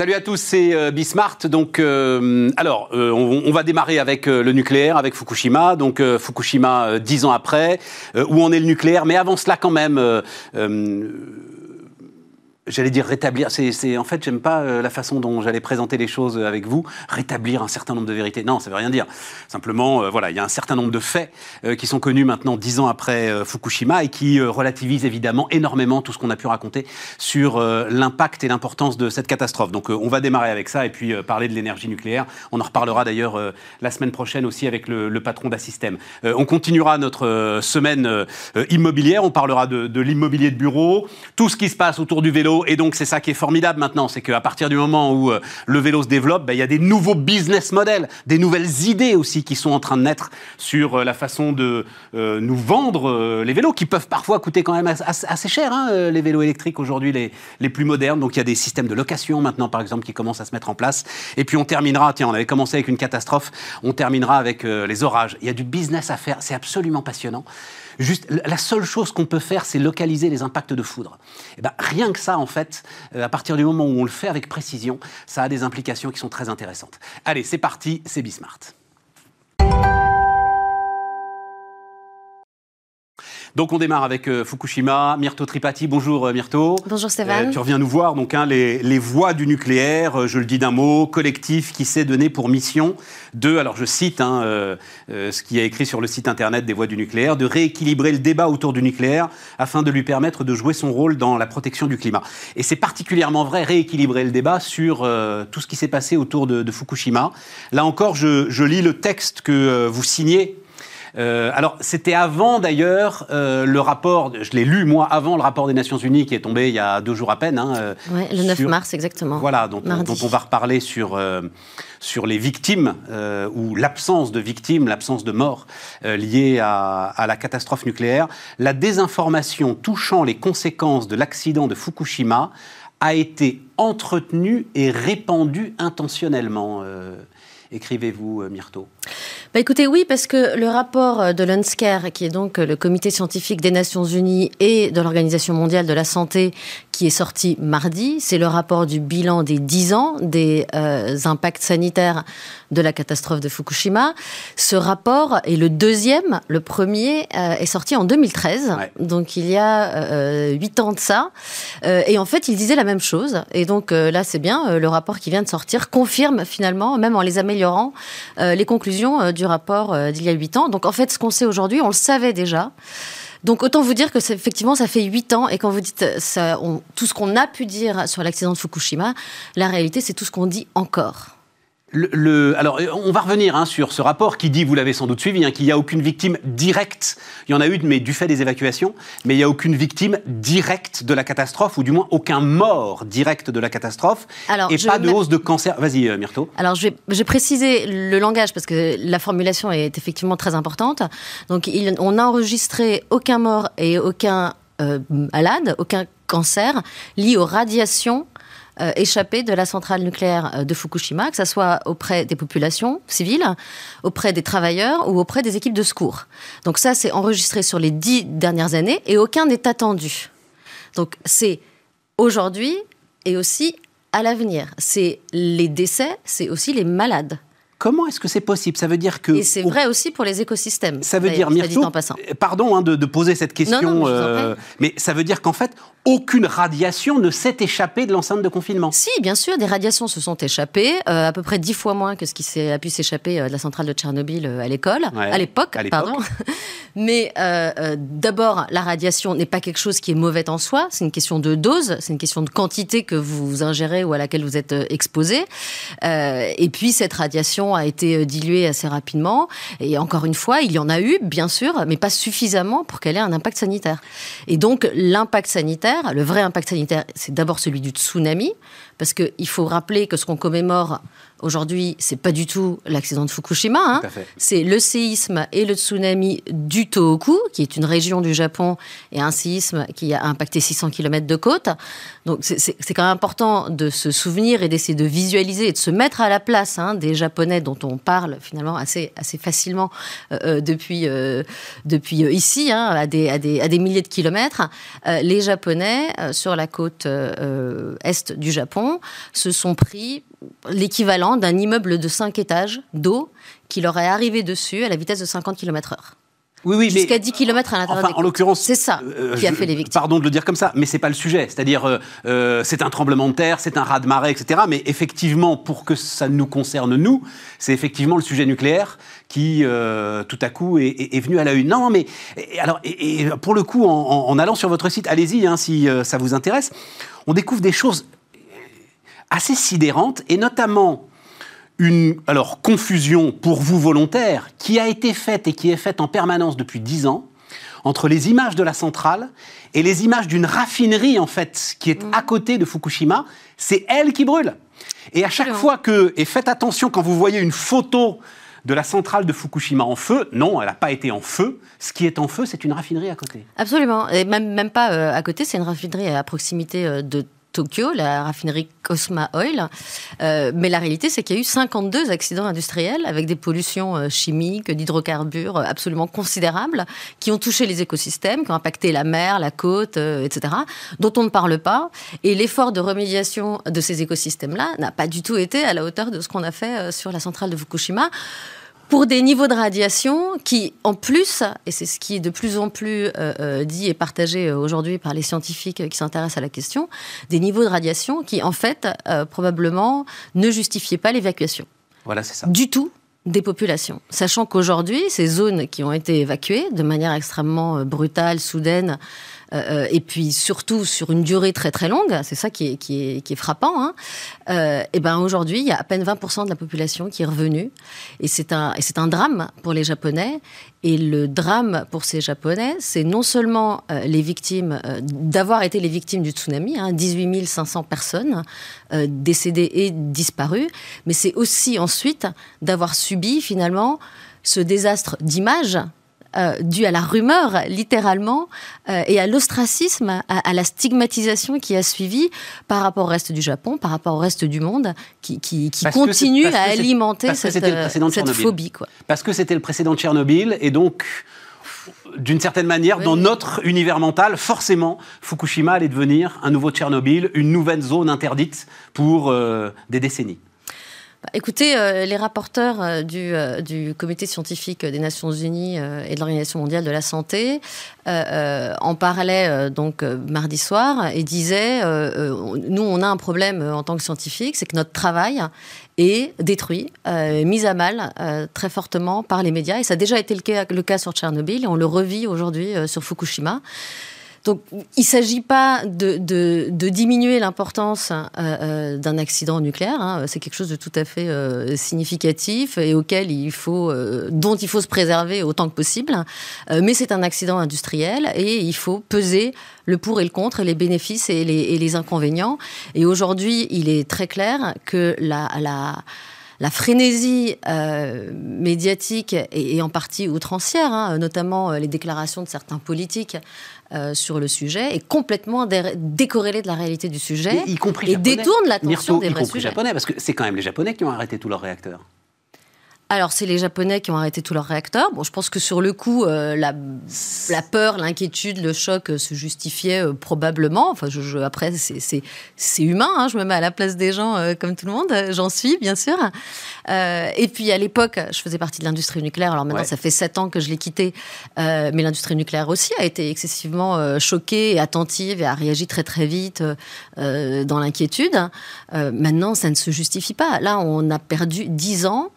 Salut à tous, c'est euh, Bismart. Donc, euh, alors, euh, on, va démarrer avec le nucléaire, avec Fukushima. Donc, Fukushima, dix ans après, où en est le nucléaire? Mais avant cela, quand même, j'allais dire rétablir. C'est, en fait, j'aime pas euh, la façon dont j'allais présenter les choses avec vous. Rétablir un certain nombre de vérités. Non, ça veut rien dire. Simplement, euh, voilà, il y a un certain nombre de faits euh, qui sont connus maintenant dix ans après euh, Fukushima et qui euh, relativisent évidemment énormément tout ce qu'on a pu raconter sur euh, l'impact et l'importance de cette catastrophe. Donc, euh, on va démarrer avec ça et puis euh, parler de l'énergie nucléaire. On en reparlera d'ailleurs euh, la semaine prochaine aussi avec le, patron d'Assystem. Euh, on continuera notre euh, semaine euh, euh, immobilière. On parlera de l'immobilier de bureau, tout ce qui se passe autour du vélo. Et donc, c'est ça qui est formidable maintenant, c'est qu'à partir du moment où euh, le vélo se développe, ben, il y a des nouveaux business models, des nouvelles idées aussi qui sont en train de naître sur euh, la façon de euh, nous vendre les vélos, qui peuvent parfois coûter quand même assez, cher, hein, les vélos électriques aujourd'hui, les, les plus modernes. Donc, il y a des systèmes de location maintenant, par exemple, qui commencent à se mettre en place. Et puis, on terminera, tiens, on avait commencé avec une catastrophe, on terminera avec les orages. Il y a du business à faire, c'est absolument passionnant. Juste, la seule chose qu'on peut faire, c'est localiser les impacts de foudre. Et ben, rien que ça, en fait, euh, à partir du moment où on le fait avec précision, ça a des implications qui sont très intéressantes. Allez, c'est parti, c'est Bismart. Donc on démarre avec euh, Fukushima, Myrto Tripati. Bonjour euh, Myrto. Bonjour Stéphane. tu reviens nous voir, donc hein, les, les voix du nucléaire, euh, je le dis d'un mot, collectif qui s'est donné pour mission de, alors je cite hein, euh, euh, ce qui est écrit sur le site internet des voix du nucléaire, de rééquilibrer le débat autour du nucléaire afin de lui permettre de jouer son rôle dans la protection du climat. Et c'est particulièrement vrai, rééquilibrer le débat sur euh, tout ce qui s'est passé autour de, de Fukushima. Là encore, je, je lis le texte que euh, vous signez euh, alors, c'était avant d'ailleurs euh, le rapport, je l'ai lu moi avant le rapport des Nations Unies qui est tombé il y a deux jours à peine. hein, euh, Ouais, le 9 sur- mars, exactement. Voilà, dont, on- dont on va reparler sur, euh, sur les victimes ou l'absence de victimes, l'absence de morts liées à, à la catastrophe nucléaire. La désinformation touchant les conséquences de l'accident de Fukushima a été entretenue et répandue intentionnellement. euh, Écrivez-vous, euh, Myrto. Bah écoutez, oui, parce que le rapport euh, de l'UNSCARE, qui est donc euh, le comité scientifique des Nations Unies et de l'Organisation mondiale de la santé, qui est sorti mardi, c'est le rapport du bilan des 10 ans des impacts sanitaires de la catastrophe de Fukushima. Ce rapport est le deuxième, le premier euh, est sorti en 2013, Ouais. donc il y a euh, 8 ans de ça. Euh, et en fait, il disait la même chose. Et donc euh, là, c'est bien, euh, le rapport qui vient de sortir confirme finalement, même en les améliorant, euh, les conclusions du rapport d'il y a 8 ans. Donc en fait, ce qu'on sait aujourd'hui, on le savait déjà. Donc autant vous dire que c'est- effectivement ça fait 8 ans et quand vous dites ça, on- tout ce qu'on a pu dire sur l'accident de Fukushima, la réalité c'est tout ce qu'on dit encore. Le, le- alors, euh, on va revenir hein, sur ce rapport qui dit, vous l'avez sans doute suivi, hein, qu'il n'y a aucune victime directe. Il y en a eu, mais du fait des évacuations, mais il n'y a aucune victime directe de la catastrophe, ou du moins aucun mort direct de la catastrophe, Alors, et pas de hausse de cancer. Vas-y, euh, Myrto. Alors, je vais, j'ai précisé le langage parce que la formulation est effectivement très importante. Donc, il- on n'a enregistré aucun mort et aucun euh, malade, aucun cancer lié aux radiations euh, échappées de la centrale nucléaire euh, de Fukushima, que ce soit auprès des populations civiles, auprès des travailleurs ou auprès des équipes de secours. Donc ça, c'est enregistré sur les dix dernières années et aucun n'est attendu. Donc c'est aujourd'hui et aussi à l'avenir. C'est les décès, c'est aussi les malades. Comment est-ce que c'est possible? Ça veut dire que. Et c'est vrai aussi pour les écosystèmes. Ça veut dire, Myrto, euh, pardon hein, de, de poser cette question, Non, non, euh, mais ça veut dire qu'en fait, aucune radiation ne s'est échappée de l'enceinte de confinement. Si, bien sûr, des radiations se sont échappées, euh, à peu près dix fois moins que ce qui a pu s'échapper euh, de la centrale de Tchernobyl à l'école, Ouais, à l'époque, pardon. Mais d'abord, la radiation n'est pas quelque chose qui est mauvais en soi, c'est une question de dose, c'est une question de quantité que vous ingérez ou à laquelle vous êtes exposé. Et puis, cette radiation a été euh, diluée assez rapidement. Et encore une fois, il y en a eu, bien sûr, mais pas suffisamment pour qu'elle ait un impact sanitaire. Et donc, l'impact sanitaire, le vrai impact sanitaire, c'est d'abord celui du tsunami, parce qu'il faut rappeler que ce qu'on commémore aujourd'hui, c'est pas du tout l'accident de Fukushima. hein. C'est le séisme et le tsunami du Tohoku, qui est une région du Japon, et un séisme qui a impacté 600 km de côte. Donc c'est quand même important de se souvenir et d'essayer de visualiser et de se mettre à la place hein, des Japonais dont on parle finalement assez, assez facilement depuis, depuis ici, hein, à, des, à, des, à, des, milliers de kilomètres. les Japonais, sur la côte est du Japon, se sont pris l'équivalent d'un immeuble de 5 étages d'eau qui leur est arrivé dessus à la vitesse de 50 km/h. Oui, oui, Jusqu'à 10 km à l'intérieur enfin, En l'occurrence, c'est ça euh, qui a fait les victimes. Pardon de le dire comme ça, mais c'est pas le sujet. C'est-à-dire, euh, euh, c'est un tremblement de terre, c'est un raz-de-marée, etc. Mais effectivement, pour que ça nous concerne nous, c'est effectivement le sujet nucléaire qui, tout à coup, est, venu à la une. Non, mais alors, et, pour le coup, en, allant sur votre site, allez-y hein, si ça vous intéresse, on découvre des choses assez sidérante, et notamment une alors, confusion pour vous volontaire qui a été faite et qui est faite en permanence depuis dix ans entre les images de la centrale et les images d'une raffinerie en fait qui est à côté de Fukushima. C'est elle qui brûle. Et à chaque fois que, et faites attention quand vous voyez une photo de la centrale de Fukushima en feu. Non, elle n'a pas été en feu. Ce qui est en feu, c'est une raffinerie à côté. Absolument. Et même, même pas euh, à côté, c'est une raffinerie à proximité euh, de Tokyo, la raffinerie Cosma Oil. Euh, mais la réalité, c'est qu'il y a eu 52 accidents industriels avec des pollutions euh, chimiques, d'hydrocarbures euh, absolument considérables qui ont touché les écosystèmes, qui ont impacté la mer, la côte, etc., dont on ne parle pas. Et l'effort de remédiation de ces écosystèmes-là n'a pas du tout été à la hauteur de ce qu'on a fait sur la centrale de Fukushima pour des niveaux de radiation qui, en plus, et c'est ce qui est de plus en plus euh, euh, dit et partagé euh, aujourd'hui par les scientifiques qui s'intéressent à la question, des niveaux de radiation qui, en fait, probablement ne justifiaient pas l'évacuation. Voilà, c'est ça. Du tout des populations. Sachant qu'aujourd'hui, ces zones qui ont été évacuées de manière extrêmement brutale, soudaine, euh, euh, et puis surtout sur une durée très très longue, c'est ça qui est, qui est, qui est frappant, hein, euh, et ben aujourd'hui, il y a à peine 20% de la population qui est revenue. Et c'est un, un drame pour les Japonais. Et le drame pour ces Japonais, c'est non seulement les victimes, d'avoir été les victimes du tsunami, hein, 18 500 personnes décédées et disparues, mais c'est aussi ensuite d'avoir subi finalement ce désastre d'image euh, dû à la rumeur, littéralement, euh, et à l'ostracisme, à, la stigmatisation qui a suivi par rapport au reste du Japon, par rapport au reste du monde, qui, qui, continue à alimenter cette, euh, cette phobie. Quoi. Parce que c'était le précédent de Tchernobyl, et donc d'une certaine manière, dans notre univers mental, forcément, Fukushima allait devenir un nouveau Tchernobyl, une nouvelle zone interdite pour des décennies. Bah, écoutez, euh, les rapporteurs euh, du, euh, du, comité scientifique des Nations Unies et de l'Organisation mondiale de la santé en parlaient donc mardi soir et disaient nous on a un problème en tant que scientifique, c'est que notre travail est détruit, mis à mal très fortement par les médias et ça a déjà été le cas, le cas sur Tchernobyl et on le revit aujourd'hui sur Fukushima. Donc, il ne s'agit pas de, diminuer l'importance euh, euh, d'un accident nucléaire. Hein. C'est quelque chose de tout à fait euh, significatif et auquel il faut, dont il faut se préserver autant que possible. mais c'est un accident industriel et il faut peser le pour et le contre, les bénéfices et les, inconvénients. Et aujourd'hui, il est très clair que la, frénésie médiatique et, en partie outrancière, hein, notamment les déclarations de certains politiques euh, sur le sujet est complètement décorrélé de la réalité du sujet y compris et détourne l'attention des vrais y japonais, parce que c'est quand même les Japonais qui ont arrêté tous leurs réacteurs. Alors, c'est les Japonais qui ont arrêté tous leurs réacteurs. Bon, je pense que sur le coup, euh, la, la, peur, l'inquiétude, le choc euh, se justifiaient euh, probablement. Enfin, je, après, c'est humain. Hein, je me mets à la place des gens comme tout le monde. J'en suis, bien sûr. et puis, à l'époque, je faisais partie de l'industrie nucléaire. Alors maintenant, ça fait sept ans que je l'ai quittée. mais l'industrie nucléaire aussi a été excessivement choquée et attentive et a réagi très, très vite dans l'inquiétude. maintenant, ça ne se justifie pas. Là, on a perdu dix ans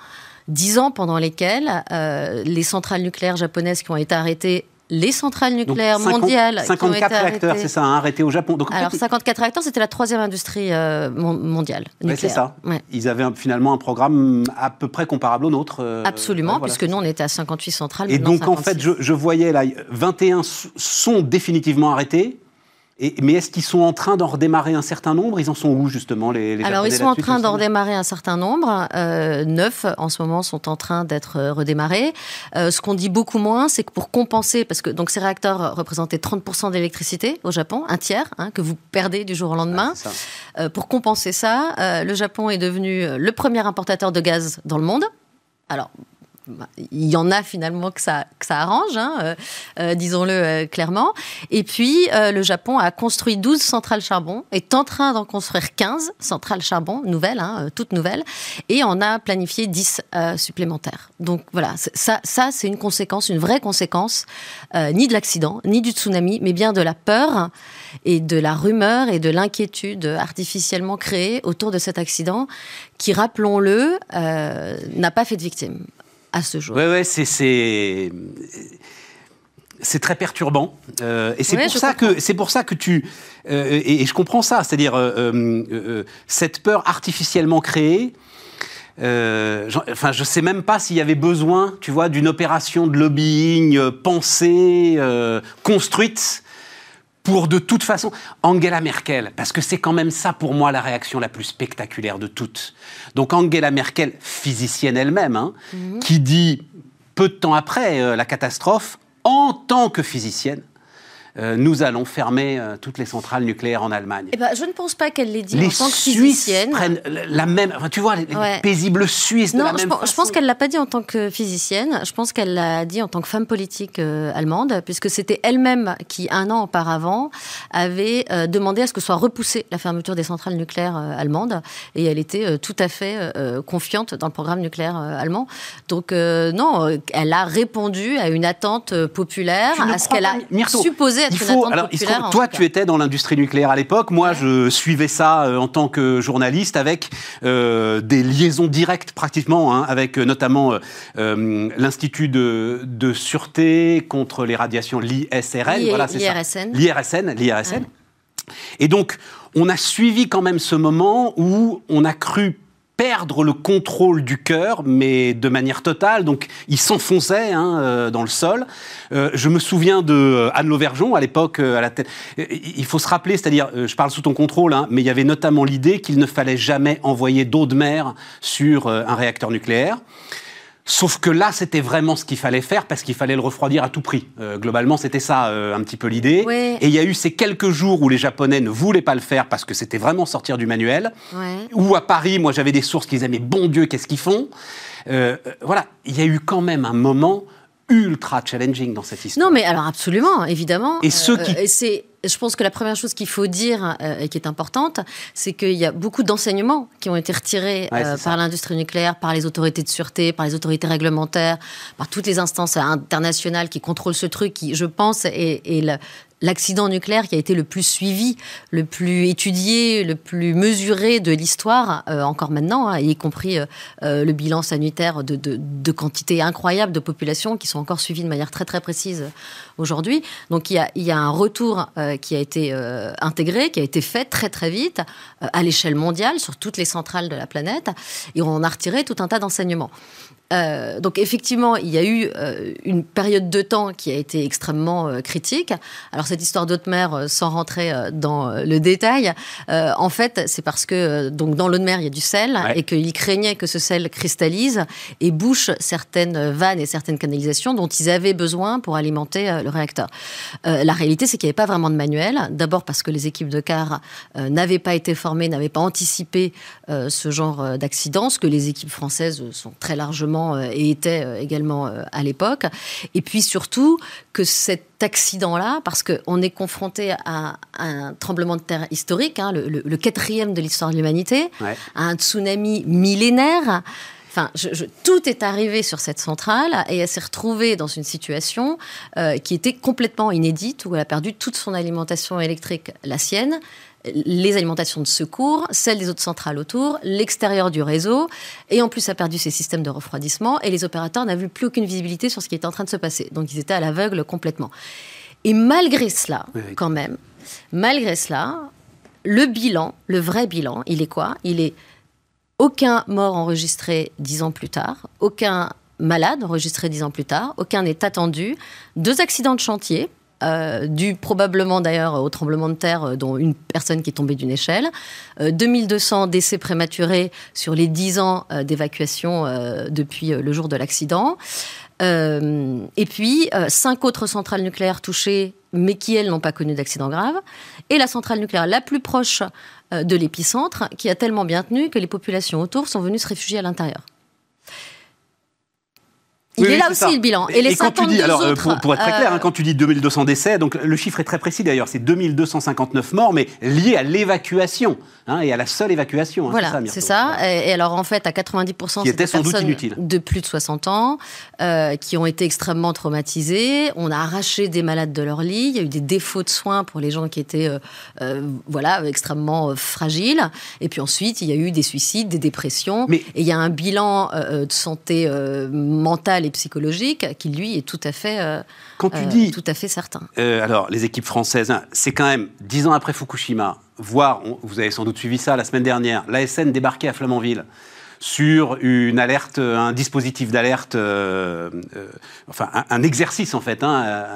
dix ans pendant lesquels euh, les centrales nucléaires japonaises qui ont été arrêtées les centrales nucléaires mondiales. 54 réacteurs, c'est ça, hein, arrêtés au Japon. Donc, Alors, 54 réacteurs, c'était la troisième industrie euh, mondiale. Nucléaire. c'est ça. Ils avaient finalement un programme à peu près comparable au nôtre. Euh, Absolument, puisque nous, on était à 58 centrales. Et donc, en fait, je, je, voyais là, 21 sont définitivement arrêtés. Mais est-ce qu'ils sont en train d'en redémarrer un certain nombre? Ils en sont où justement les, les Alors ils sont en train d'en redémarrer un certain nombre. Euh, neuf en ce moment sont en train d'être euh, redémarrés. Euh, ce qu'on dit beaucoup moins, c'est que pour compenser, parce que donc ces réacteurs représentaient 30% d'électricité au Japon, un tiers hein, que vous perdez du jour au lendemain. Ah, pour compenser ça, le Japon est devenu le premier importateur de gaz dans le monde. Alors, bah, il y en a finalement que ça, ça arrange, hein, euh, euh, disons-le euh, clairement. Et puis, le Japon a construit 12 centrales charbon, est en train d'en construire 15 centrales charbon, nouvelles, hein, toutes nouvelles, et en a planifié 10 supplémentaires. Donc voilà, ça, c'est une conséquence, une vraie conséquence, ni de l'accident, ni du tsunami, mais bien de la peur et de la rumeur et de l'inquiétude artificiellement créée autour de cet accident qui, rappelons-le, n'a pas fait de victimes à ce jour. Oui, ouais, c'est c'est très perturbant. Euh, et c'est pour, ça que, c'est pour ça que tu... Euh, et, je comprends ça, c'est-à-dire euh, cette peur artificiellement créée, enfin, je sais même pas s'il y avait besoin, tu vois, d'une opération de lobbying pensée, construite pour de toute façon Angela Merkel, parce que c'est quand même ça pour moi la réaction la plus spectaculaire de toutes. Donc Angela Merkel, physicienne elle-même, hein, mhm. qui dit peu de temps après euh, la catastrophe, en tant que physicienne, euh, nous allons fermer euh, toutes les centrales nucléaires en Allemagne. Eh ben, je ne pense pas qu'elle l'ait dit les en tant que Suisses physicienne. prennent la même, enfin, tu vois, les, paisibles Suisses non, de la je même pense, Je pense qu'elle l'a pas dit en tant que physicienne. Je pense qu'elle l'a dit en tant que femme politique euh, allemande, puisque c'était elle-même qui, un an auparavant, avait demandé à ce que soit repoussée la fermeture des centrales nucléaires allemandes, et elle était tout à fait confiante dans le programme nucléaire allemand. Donc non, elle a répondu à une attente populaire, à ce qu'elle a supposé il faut, alors, toi, tu étais dans l'industrie nucléaire à l'époque. Moi, je suivais ça euh, en tant que journaliste avec euh, des liaisons directes pratiquement hein, avec euh, notamment l'Institut de, de, sûreté contre les radiations, l'ISRN. Voilà, L'IRSN. L'IRSN. L'IRSN. Et donc, on a suivi quand même ce moment où on a cru perdre le contrôle du cœur, mais de manière totale. Donc, il s'enfonçait hein, euh, dans le sol. Euh, je me souviens de euh, Anne Lauvergeon à l'époque à la tête. Il faut se rappeler, c'est-à-dire, je parle sous ton contrôle, hein, mais il y avait notamment l'idée qu'il ne fallait jamais envoyer d'eau de mer sur un réacteur nucléaire. Sauf que là, c'était vraiment ce qu'il fallait faire parce qu'il fallait le refroidir à tout prix. Euh, globalement, c'était ça euh, un petit peu l'idée. Et il y a eu ces quelques jours où les Japonais ne voulaient pas le faire parce que c'était vraiment sortir du manuel. Ou à Paris, moi j'avais des sources qui disaient mais bon Dieu, qu'est-ce qu'ils font? Euh, Voilà, il y a eu quand même un moment ultra challenging dans cette histoire. Non, mais alors absolument, évidemment. Et ceux qui je pense que la première chose qu'il faut dire euh, et qui est importante, c'est qu'il y a beaucoup d'enseignements qui ont été retirés euh, par l'industrie nucléaire, par les autorités de sûreté, par les autorités réglementaires, par toutes les instances internationales qui contrôlent ce truc, qui, je pense, est, est le, l'accident nucléaire qui a été le plus suivi, le plus étudié, le plus mesuré de l'histoire, euh, encore maintenant, hein, y compris euh, euh, le bilan sanitaire de, quantités incroyables de populations qui sont encore suivies de manière très très précise aujourd'hui. Donc il y a, un retour qui a été intégré, qui a été fait très très vite à l'échelle mondiale sur toutes les centrales de la planète, et on a retiré tout un tas d'enseignements. Euh, donc effectivement, il y a eu euh, une période de temps qui a été extrêmement euh, critique. Alors cette histoire d'eau de mer, sans rentrer dans le détail, en fait, c'est parce que donc dans l'eau de mer il y a du sel et qu'il craignait que ce sel cristallise et bouche certaines vannes et certaines canalisations dont ils avaient besoin pour alimenter le réacteur. la réalité, c'est qu'il n'y avait pas vraiment de manuel. D'abord parce que les équipes de car n'avaient pas été formées, n'avaient pas anticipé ce genre d'accident, ce que les équipes françaises sont très largement euh, et était euh, également euh, à l'époque. Et puis surtout que cet accident-là, parce qu'on est confronté à un tremblement de terre historique, hein, le, quatrième de l'histoire de l'humanité, à un tsunami millénaire. Enfin, tout est arrivé sur cette centrale et elle s'est retrouvée dans une situation qui était complètement inédite, où elle a perdu toute son alimentation électrique, la sienne, les alimentations de secours, celles des autres centrales autour, l'extérieur du réseau, et en plus a perdu ses systèmes de refroidissement, et les opérateurs n'avaient plus aucune visibilité sur ce qui était en train de se passer. Donc ils étaient à l'aveugle complètement. Et malgré cela, quand même, malgré cela, le bilan, le vrai bilan, il est quoi? Il est aucun mort enregistré dix ans plus tard, aucun malade enregistré dix ans plus tard, aucun n'est attendu, deux accidents de chantier, dû probablement d'ailleurs au tremblement de terre, dont une personne qui est tombée d'une échelle. 2200 décès prématurés sur les 10 ans d'évacuation depuis le jour de l'accident. et puis, cinq autres centrales nucléaires touchées, mais qui, elles, n'ont pas connu d'accident grave. Et la centrale nucléaire la plus proche de l'épicentre, qui a tellement bien tenu que les populations autour sont venues se réfugier à l'intérieur. Il est là aussi le bilan. Et, les quand tu dis, alors euh, pour, être très clair, hein, euh, quand tu dis 2200 décès, donc le chiffre est très précis d'ailleurs, c'est 2259 morts, mais liés à l'évacuation hein, et à la seule évacuation. Hein, voilà, c'est ça. Et, alors en fait, à 90%, c'était sans doute de plus de 60 ans euh, qui ont été extrêmement traumatisés. On a arraché des malades de leur lit. Il y a eu des défauts de soins pour les gens qui étaient, voilà, extrêmement fragiles. Et puis ensuite, il y a eu des suicides, des dépressions. Mais... Et il y a un bilan de santé mentale et psychologique qui lui est tout à fait, euh, Quand tu euh, dis, tout à fait certain. Euh, alors les équipes françaises, hein, c'est quand même dix ans après Fukushima, voire vous avez sans doute suivi ça la semaine dernière, l'ASN débarquait à Flamanville sur une alerte, un dispositif d'alerte, enfin un, exercice en fait, hein,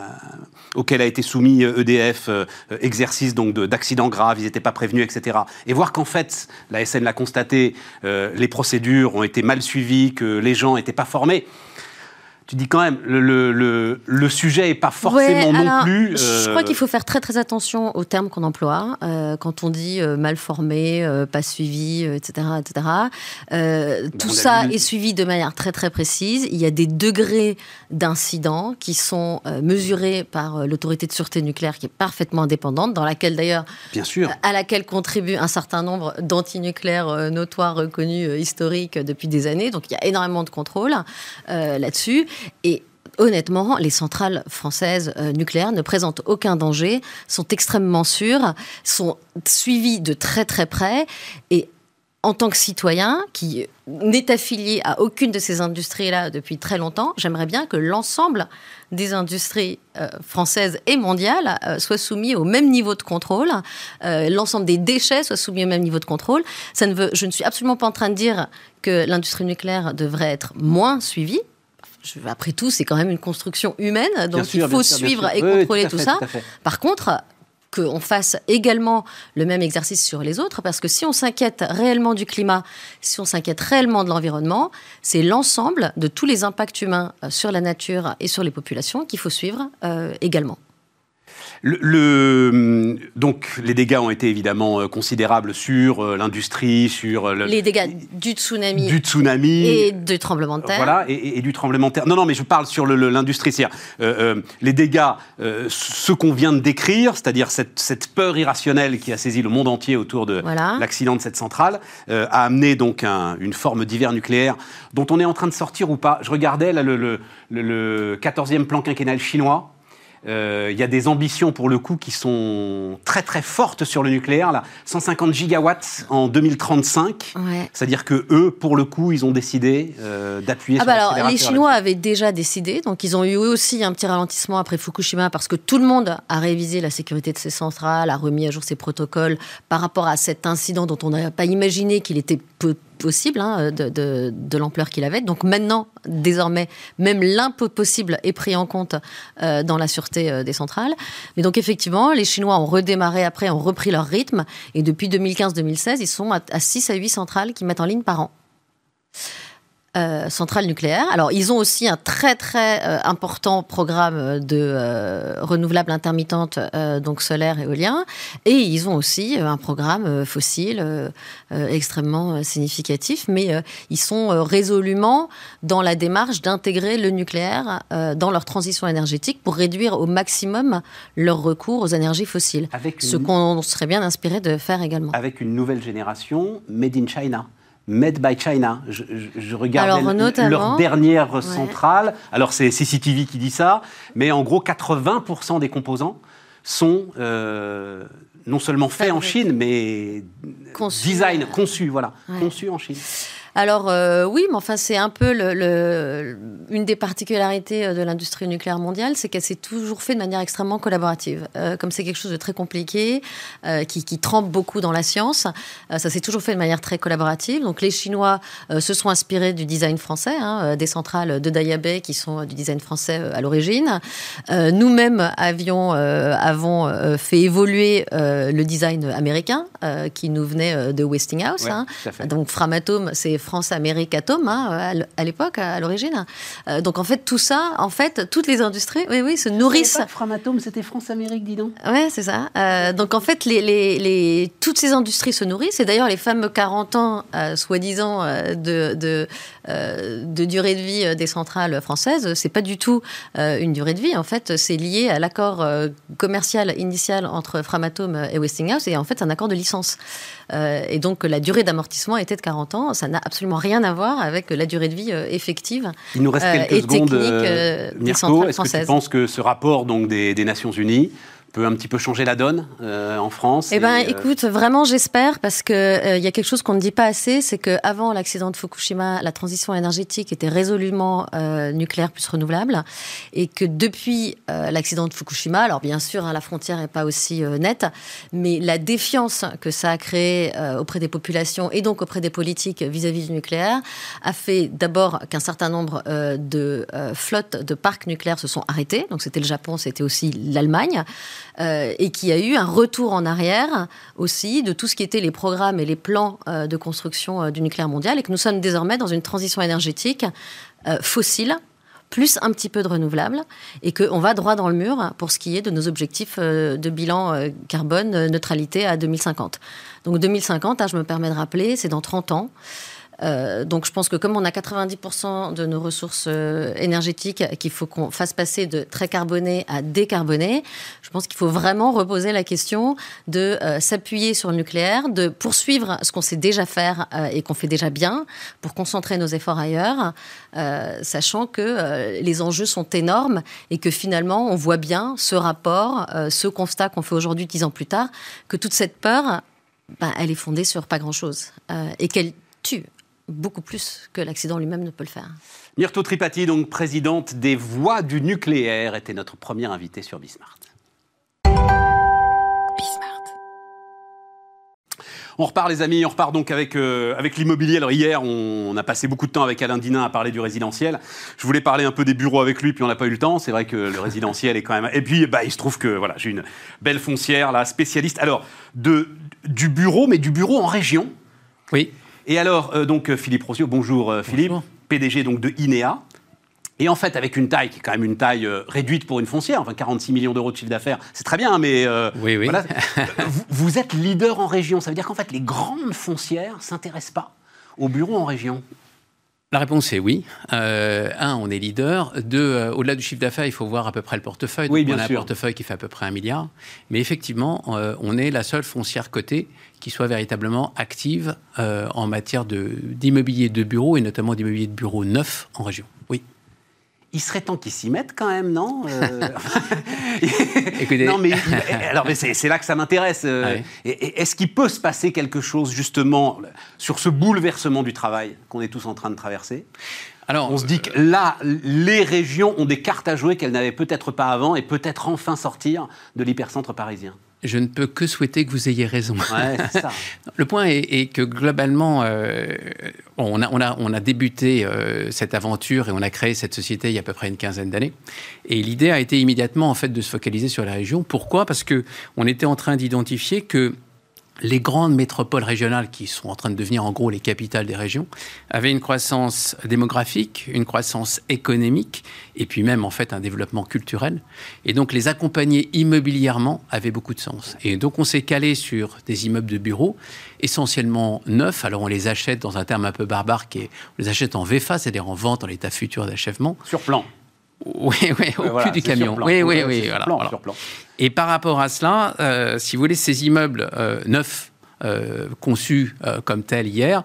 auquel a été soumis EDF, e exercice donc d'accidents graves, ils n'étaient pas prévenus, etc. Et voir qu'en fait, la SN l'a constaté, les procédures ont été mal suivies, que les gens n'étaient pas formés tu dis quand même, le, le, le, sujet n'est pas forcément non plus. Je crois euh, qu'il faut faire très très attention aux termes qu'on emploie. Euh, quand on dit euh, mal formé, pas suivi, etc. etc. tout ça est suivi de manière très très précise. Il y a des degrés d'incidents qui sont mesurés par l'autorité de sûreté nucléaire qui est parfaitement indépendante, dans laquelle d'ailleurs. Bien sûr. À laquelle contribuent un certain nombre d'antinucléaires notoires, reconnus, historiques depuis des années. Donc il y a énormément de contrôle là-dessus. Et honnêtement, les centrales françaises euh, nucléaires ne présentent aucun danger, sont extrêmement sûres, sont suivies de très très près. Et en tant que citoyen qui n'est affilié à aucune de ces industries-là depuis très longtemps, j'aimerais bien que l'ensemble des industries euh, françaises et mondiales euh, soient soumis au même niveau de contrôle, l'ensemble des déchets soient soumis au même niveau de contrôle. Ça ne veut, je ne suis absolument pas en train de dire que l'industrie nucléaire devrait être moins suivie après tout, c'est quand même une construction humaine, donc il faut suivre et contrôler tout, ça. Par contre, qu'on fasse également le même exercice sur les autres, parce que si on s'inquiète réellement du climat, si on s'inquiète réellement de l'environnement, c'est l'ensemble de tous les impacts humains euh, sur la nature et sur les populations qu'il faut suivre euh, également. Le, donc, les dégâts ont été évidemment euh, considérables sur euh, l'industrie, sur... Le, les dégâts du tsunami. Du tsunami. Et du tremblement de terre. Voilà, et, du tremblement de terre. Non, non, mais je parle sur l'industrie. C'est-à-dire, euh, les dégâts, ce qu'on vient de décrire, c'est-à-dire cette, cette, peur irrationnelle qui a saisi le monde entier autour de l'accident de cette centrale, a amené donc une forme d'hiver nucléaire dont on est en train de sortir ou pas. Je regardais là, le, le, le 14e plan quinquennal chinois euh, il y a des ambitions pour le coup qui sont très très fortes sur le nucléaire. Là. 150 gigawatts en 2035. C'est-à-dire que eux, pour le coup, ils ont décidé euh, d'appuyer ah sur bah alors, Les Chinois avaient déjà décidé, donc ils ont eu aussi un petit ralentissement après Fukushima parce que tout le monde a révisé la sécurité de ses centrales, a remis à jour ses protocoles par rapport à cet incident dont on n'a pas imaginé qu'il était peu possible hein, de, l'ampleur qu'il avait. Donc maintenant, désormais, même l'impossible est pris en compte euh, dans la sûreté euh, des centrales. Mais donc effectivement, les Chinois ont redémarré après, ont repris leur rythme. Et depuis 2015-2016, ils sont à, à 6 à 8 centrales qui mettent en ligne par an. Euh, centrales nucléaires. Alors, ils ont aussi un très très euh, important programme de euh, renouvelables intermittentes, donc solaire et éolien, et ils ont aussi un programme fossile extrêmement significatif, mais ils sont résolument dans la démarche d'intégrer le nucléaire dans leur transition énergétique pour réduire au maximum leur recours aux énergies fossiles. Ce qu'on serait bien inspiré de faire également. Avec une nouvelle génération made in China. Made by China. Je, je, regarde leur dernière centrale. Alors c'est CCTV qui dit ça, mais en gros 80% des composants sont euh, non seulement faits en Chine, mais design, conçus, voilà, conçus en Chine. Alors euh, oui, mais enfin c'est un peu le, une des particularités de l'industrie nucléaire mondiale, c'est qu'elle s'est toujours fait de manière extrêmement collaborative. comme c'est quelque chose de très compliqué, qui, qui, trempe beaucoup dans la science, ça s'est toujours fait de manière très collaborative. Donc les Chinois se sont inspirés du design français, hein, des centrales de Daya Bay qui sont du design français à l'origine. Nous-mêmes avions avons fait évoluer le design américain qui nous venait de Westinghouse. Hein. Donc Framatome, c'est France-Amérique Atome hein, à l'époque, à l'origine. Euh, donc en fait, tout ça, en fait, toutes les industries, oui, oui, se nourrissent. Framatome, c'était France-Amérique, dis donc. Oui, c'est ça. Euh, donc en fait, les, les, toutes ces industries se nourrissent. Et d'ailleurs, les fameux 40 ans, euh, soi-disant, de, de, de, durée de vie des centrales françaises, c'est pas du tout une durée de vie. En fait, c'est lié à l'accord commercial initial entre Framatome et Westinghouse. Et en fait, c'est un accord de licence. et donc, la durée d'amortissement était de 40 ans. Ça n'a absolument rien à voir avec la durée de vie euh, effective. Il nous reste euh, quelques secondes. Euh, Mirko, est-ce que tu penses que ce rapport donc, des, des Nations Unies peut un petit peu changer la donne euh, en France Eh ben, euh, écoute, vraiment, j'espère parce que euh, il y a quelque chose qu'on ne dit pas assez, c'est que avant l'accident de Fukushima, la transition énergétique était résolument nucléaire plus renouvelable, et que depuis l'accident de Fukushima, alors bien sûr, hein, la frontière n'est pas aussi nette, mais la défiance que ça a créée auprès des populations et donc auprès des politiques vis-à-vis du nucléaire a fait d'abord qu'un certain nombre de flottes de parcs nucléaires se sont arrêtés. Donc c'était le Japon, c'était aussi l'Allemagne. Euh, et qui a eu un retour en arrière aussi de tout ce qui était les programmes et les plans euh, de construction euh, du nucléaire mondial, et que nous sommes désormais dans une transition énergétique fossile plus un petit peu de renouvelable, et qu'on va droit dans le mur pour ce qui est de nos objectifs de bilan carbone neutralité à 2050. Donc 2050, hein, je me permets de rappeler, c'est dans 30 ans. Euh, donc je pense que comme on a 90% de nos ressources euh, énergétiques, qu'il faut qu'on fasse passer de très carboné à décarboné, je pense qu'il faut vraiment reposer la question de euh, s'appuyer sur le nucléaire, de poursuivre ce qu'on sait déjà faire et qu'on fait déjà bien pour concentrer nos efforts ailleurs, sachant que les enjeux sont énormes et que finalement on voit bien ce rapport, ce constat qu'on fait aujourd'hui dix ans plus tard, que toute cette peur, ben, elle est fondée sur pas grand-chose et qu'elle tue beaucoup plus que l'accident lui-même ne peut le faire. Myrto Tripati, donc présidente des Voix du nucléaire, était notre première invitée sur Bismart. On repart les amis, on repart donc avec, euh, avec l'immobilier. Alors hier, on, a passé beaucoup de temps avec Alain Dinin à parler du résidentiel. Je voulais parler un peu des bureaux avec lui, puis on n'a pas eu le temps. C'est vrai que le résidentiel est quand même... Et puis, bah, il se trouve que voilà, j'ai une belle foncière, là, spécialiste. Alors, de, du bureau, mais du bureau en région. Oui. Et alors, euh, donc, euh, Philippe Rosio, bonjour, euh, Philippe, PDG donc, de INEA. Et en fait, avec une taille qui est quand même une taille réduite pour une foncière, enfin 46 millions d'euros de chiffre d'affaires, c'est très bien, mais oui, oui. Voilà, vous, vous, êtes leader en région. Ça veut dire qu'en fait, les grandes foncières s'intéressent pas aux bureaux en région. La réponse est oui. Euh, un, on est leader. Deux, euh, au-delà du chiffre d'affaires, il faut voir à peu près le portefeuille. Oui, bien on a un portefeuille qui fait à peu près un milliard. Mais effectivement, euh, on est la seule foncière cotée qui soit véritablement active en matière d'immobilier de, de bureaux et notamment d'immobilier de bureaux neufs en région. Oui il serait temps qu'ils s'y mettent quand même, non euh Non, mais alors, mais c'est là que ça m'intéresse. Euh, est-ce qu'il peut se passer quelque chose justement sur ce bouleversement du travail qu'on est tous en train de traverser? Alors, on se dit que là, les régions ont des cartes à jouer qu'elles n'avaient peut-être pas avant et peut-être enfin sortir de l'hypercentre parisien je ne peux que souhaiter que vous ayez raison. le point est, que globalement, euh, on, a, on, a, on, a, débuté euh, cette aventure et on a créé cette société il y a à peu près une quinzaine d'années. Et l'idée a été immédiatement en fait de se focaliser sur la région. Pourquoi? Parce que on était en train d'identifier que les grandes métropoles régionales, qui sont en train de devenir en gros les capitales des régions, avaient une croissance démographique, une croissance économique, et puis même en fait un développement culturel. Et donc les accompagner immobilièrement avait beaucoup de sens. Et donc on s'est calé sur des immeubles de bureaux, essentiellement neufs. Alors on les achète dans un terme un peu barbare, qui est, on les achète en VFA, c'est-à-dire en vente en l'état futur d'achèvement. Sur plan. Oui, oui, au cul du camion. Oui, oui, oui. Voilà. Et par rapport à cela, euh, si vous voulez, ces immeubles euh, neufs, euh, conçus comme tels hier,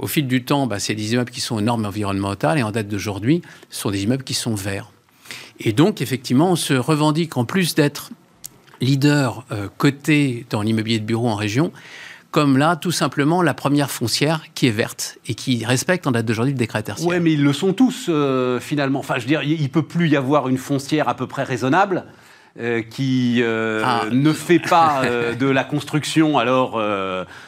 au fil du temps, bah, c'est des immeubles qui sont aux normes environnementales et en date d'aujourd'hui, ce sont des immeubles qui sont verts. Et donc, effectivement, on se revendique, en plus d'être leader coté dans l'immobilier de bureau en région, comme là, tout simplement, la première foncière qui est verte et qui respecte en date d'aujourd'hui le décret tertiaire. Oui, mais ils le sont tous, euh, finalement. Enfin, je veux dire, il ne peut plus y avoir une foncière à peu près raisonnable. Euh, qui euh, ah. ne fait pas de la construction alors